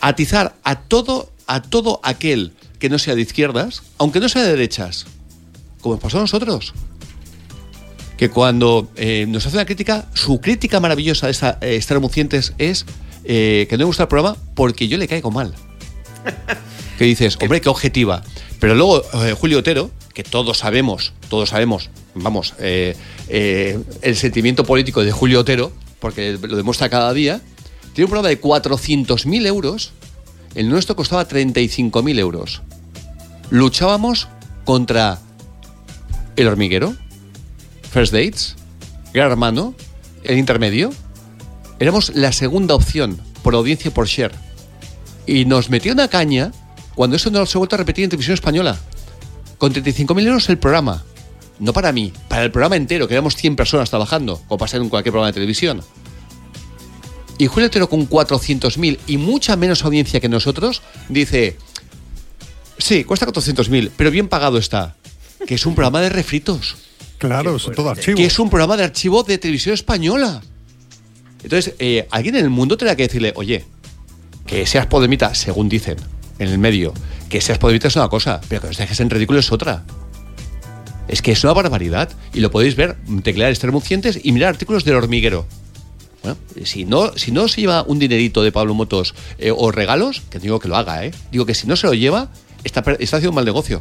atizar a todo, a todo aquel que no sea de izquierdas, aunque no sea de derechas, como pasó a nosotros que cuando eh, nos hace una crítica, su crítica maravillosa de esta eh, Mucientes es eh, que no me gusta el programa porque yo le caigo mal. que dices, hombre, qué objetiva. Pero luego eh, Julio Otero, que todos sabemos, todos sabemos, vamos, el sentimiento político de Julio Otero, porque lo demuestra cada día, tiene un programa de 400.000 euros, el nuestro costaba 35.000 euros. Luchábamos contra el hormiguero, First Dates, Gran Hermano, el intermedio. Éramos la segunda opción por audiencia por share. Y nos metió una caña cuando eso no se ha vuelto a repetir en televisión española. Con 35.000 euros el programa. No para mí, para el programa entero, que éramos 100 personas trabajando, como pasa en cualquier programa de televisión. Y Julio Otero con 400.000 y mucha menos audiencia que nosotros, dice, sí, cuesta 400.000, pero bien pagado está. Que es un programa de refritos. Claro, son todo archivo. Que es un programa de archivo de televisión española. Entonces, eh, alguien en el mundo tendrá que decirle, oye, que seas podemita, según dicen, en el medio. Que seas podemita es una cosa, pero que os dejes en ridículo es otra. Es que es una barbaridad. Y lo podéis ver, teclear Estermucientes y mirar artículos del hormiguero. Bueno, si no, si no se lleva un dinerito de Pablo Motos eh, o regalos, que digo que lo haga, ¿eh? Digo que si no se lo lleva, está, está haciendo un mal negocio.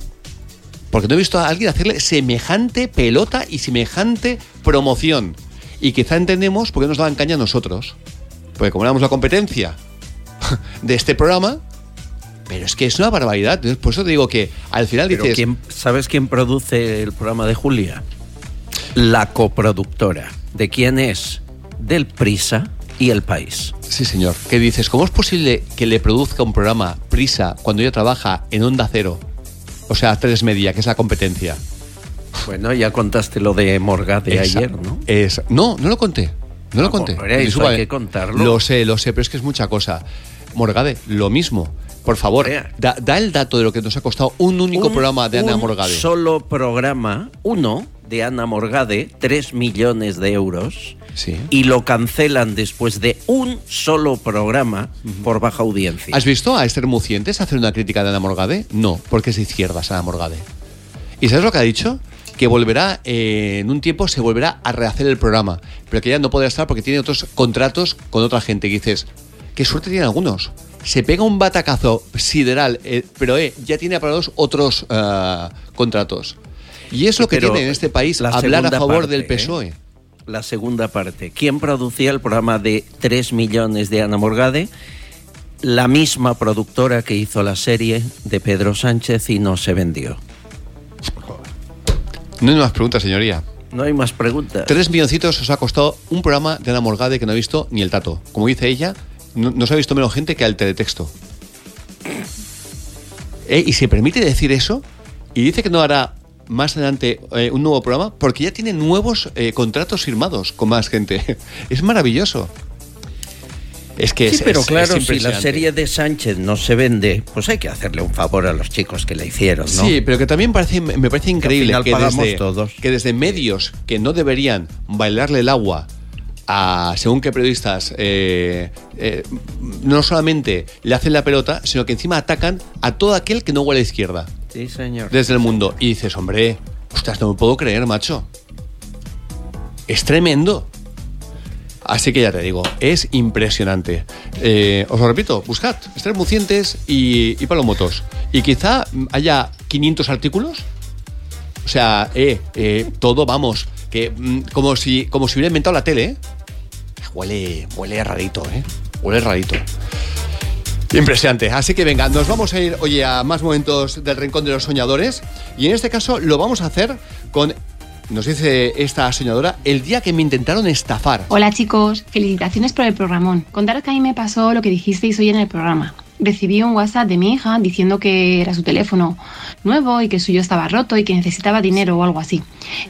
Porque no he visto a alguien hacerle semejante pelota y semejante promoción. Y quizá entendemos por qué nos daban caña a nosotros. Porque como éramos la competencia de este programa, pero es que es una barbaridad. Por eso te digo que al final Pero dices. ¿quién- ¿Sabes quién produce el programa de Julia? La coproductora. ¿De quién es? Del Prisa y El País. Sí, señor. ¿Qué dices? ¿Cómo es posible que le produzca un programa Prisa cuando ella trabaja en Onda Cero? O sea, Tres Media, que es la competencia. Bueno, ya contaste lo de Morgade Esa- ayer, ¿no? es- no, no lo conté. No lo Ah, conté. hombre, eso hay que contarlo. Lo sé, lo sé, pero es que es mucha cosa. Morgade, lo mismo. Por favor, da, da el dato de lo que nos ha costado un único Un- programa de Ana un Morgade. solo programa, uno, de Ana Morgade, 3 millones de euros. Sí. Y lo cancelan después de un solo programa por baja audiencia. ¿Has visto a Esther Mucientes hacer una crítica de Ana Morgade? No, porque es de izquierdas Ana Morgade. ¿Y sabes lo que ha dicho? Que volverá, eh, en un tiempo se volverá a rehacer el programa, pero que ya no podrá estar porque tiene otros contratos con otra gente. Dices, qué suerte tienen algunos. Se pega un batacazo sideral, eh, pero eh, ya tiene aprobados otros ah, contratos. Y es lo que Pero tiene en este país la hablar a favor parte, del ¿eh? PSOE. La segunda parte. ¿Quién producía el programa de 3 millones de Ana Morgade? La misma productora que hizo la serie de Pedro Sánchez y no se vendió. No hay más preguntas, señoría. No hay más preguntas. Tres milloncitos os ha costado un programa de Ana Morgade que no ha visto ni el tato. Como dice ella, no, no se ha visto menos gente que al teletexto. Eh, y se permite decir eso y dice que no hará más adelante eh, un nuevo programa porque ya tiene nuevos eh, contratos firmados con más gente. es maravilloso. Es que sí, es, pero es- claro, es si la serie de Sánchez no se vende, pues hay que hacerle un favor a los chicos que la hicieron, ¿no? Sí, pero que también parece, me parece increíble que, desde, todos. que desde medios que no deberían bailarle el agua a según qué periodistas eh, eh, no solamente le hacen la pelota, sino que encima atacan a todo aquel que no huele a izquierda Sí, señor. desde el mundo. Y dices, hombre, ostras, no me puedo creer, macho. Es tremendo. Así que ya te digo, es impresionante. Eh, os lo repito, buscad Mucientes y, y Palomotos. Y quizá haya 500 artículos. O sea, eh, eh, todo, vamos, que mm, como si, como si hubiera inventado la tele, ¿eh? Huele, huele rarito, ¿eh? Huele rarito. Impresionante. Así que venga, nos vamos a ir, oye, a más momentos del Rincón de los Soñadores. Y en este caso lo vamos a hacer con, nos dice esta soñadora, el día que me intentaron estafar. Hola chicos, felicitaciones por el programón. Contaros que a mí me pasó lo que dijisteis hoy en el programa. Recibí un WhatsApp de mi hija diciendo que era su teléfono nuevo y que el suyo estaba roto y que necesitaba dinero o algo así.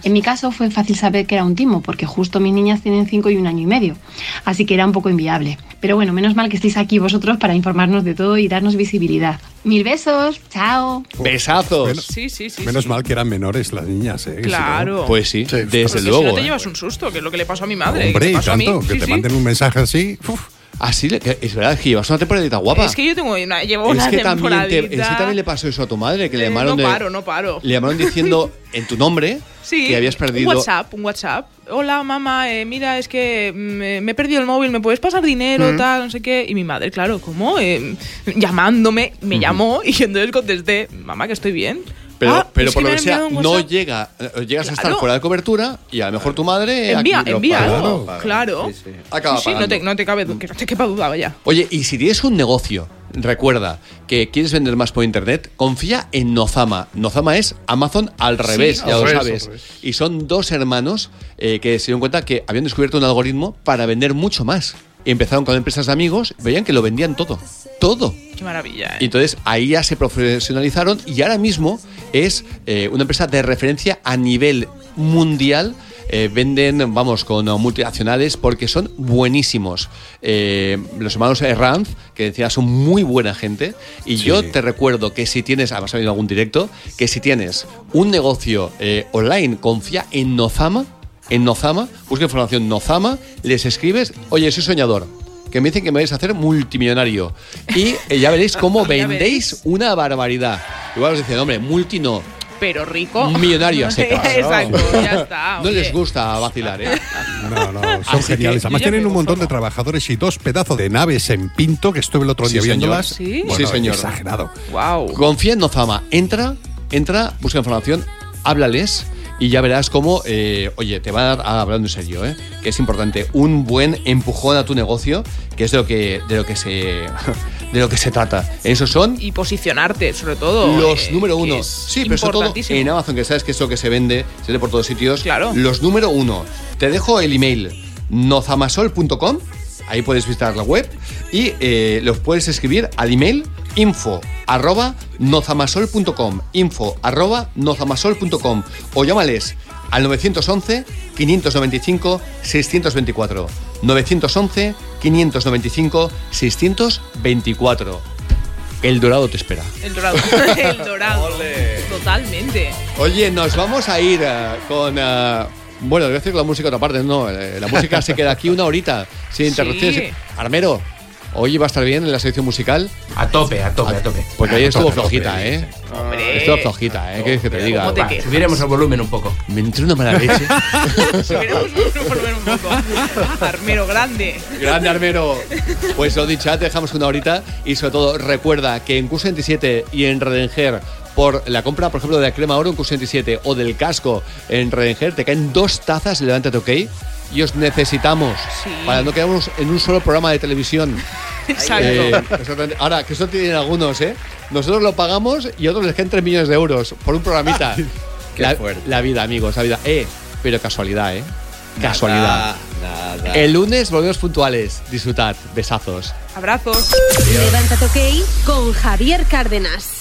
En mi caso fue fácil saber que era un timo porque justo mis niñas tienen 5 y un año y medio, así que era un poco inviable. Pero bueno, menos mal que estéis aquí vosotros para informarnos de todo y darnos visibilidad. Mil besos, chao. Besazos. Sí, sí, sí. Menos sí. mal que eran menores las niñas, ¿eh? Que si no- Claro. Pues sí, desde Porque si luego. no te ¿eh? llevas un susto, que es lo que le pasó a mi madre. Hombre, y a mí. tanto, que Sí, te sí. manden un mensaje así. uf. Así, le- es verdad que llevas una temporadita guapa. Es que yo tengo una, llevo Es una que también, te- temporadita. es que también le pasó eso a tu madre, que le Eh, llamaron, no de- paro, no paro. le llamaron diciendo en tu nombre Sí, que habías perdido. Un WhatsApp, un WhatsApp. Hola, mamá, eh, mira, es que mm, me he perdido el móvil, ¿me puedes pasar dinero, Mm. tal, no sé qué? Y mi madre, claro, ¿cómo? Eh, llamándome, me llamó y entonces contesté, mamá, que estoy bien. Pero, "Ah, pero por lo que sea, no WhatsApp". llega, eh, llegas a estar fuera de cobertura y a lo mejor tu madre. Envía, envía paga. algo, claro. Acaba Sí, sí, no te, no te cabe, que no te quepa duda, vaya. Oye, y si tienes un negocio, recuerda que quieres vender más por internet, confía en Nozama. Nozama es Amazon al revés, ya al lo revés, sabes. Y son dos hermanos eh, que se dieron cuenta que habían descubierto un algoritmo para vender mucho más. Y empezaron con empresas de amigos, veían que lo vendían todo. Todo. Qué maravilla, Y ¿eh? entonces ahí ya se profesionalizaron y ahora mismo es eh, una empresa de referencia a nivel mundial. Eh, venden, vamos, con multinacionales porque son buenísimos. Eh, los hermanos Herranz, que decía, son muy buena gente. Y Sí. yo te recuerdo que si tienes, además ha habido algún directo, que si tienes un negocio eh, online, confía en Nozama, en Nozama, busca información Nozama, les escribes, oye, soy soñador. Que me dicen que me vais a hacer multimillonario. Y eh, ya veréis cómo vendéis una barbaridad. Igual os dicen, hombre, multi no. Pero rico. Millonario a secas. Exacto, ya está. No oye. les gusta vacilar, ¿eh? No, no, son Así que- geniales. Además Yo ya tienen un montón de trabajadores y dos pedazos de naves en Pinto que estuve el otro Sí, día señor. viéndolas. Sí. Bueno, Sí, señor. Exagerado. Wow. Confía en Nozama. Entra, entra, busca información, háblales y ya verás cómo, eh, oye, te va a dar, ah, hablando en serio, ¿eh? que es importante, un buen empujón a tu negocio, que es de lo que, de lo que se, de lo que se trata. Esos son Y posicionarte, sobre todo. los eh, número uno. Sí, pero sobre todo en Amazon, que sabes que es lo que se vende, se vende por todos sitios. Claro. Los número uno. Te dejo el email nozamasol.com. Ahí puedes visitar la web y eh, los puedes escribir al email info arroba nozamasol.com info arroba nozamasol.com o llámales al 911 595 624 911 595 624 El Dorado te espera. El dorado. el dorado. Totalmente. Oye, nos vamos a ir eh, con. eh, bueno, voy a decir la música otra parte, no. eh, la música se queda aquí una horita, sin interrupciones. Sí. Armero, hoy va a estar bien en la sección musical. A tope, a tope, a tope. Porque hoy estuvo tope, flojita, ¿eh? Hombre. Estuvo flojita, ¿eh? ¿Qué dices que te diga? ¿Cómo te quejas? Subiremos el volumen un poco. Me entró una mala leche. Subiremos un volumen un poco. Armero grande. Grande Armero. Pues lo dicho, te dejamos una horita y sobre todo recuerda que en Q27 y en Redenger por la compra, por ejemplo, de la crema oro en Q27 o del casco en Redenger te caen dos tazas Levántate OK y os necesitamos para no quedarnos en un solo programa de televisión. Exacto. Eh. Ahora, que eso tienen algunos, ¿eh? Nosotros lo pagamos y otros les caen 3 millones de euros por un programita. Qué la, fuerte. la vida, amigos, la vida. Eh, pero casualidad, ¿eh? Casualidad. Nada, nada. El lunes volvemos puntuales. Disfrutad. Besazos. Abrazos. Levántate OK con Javier Cárdenas.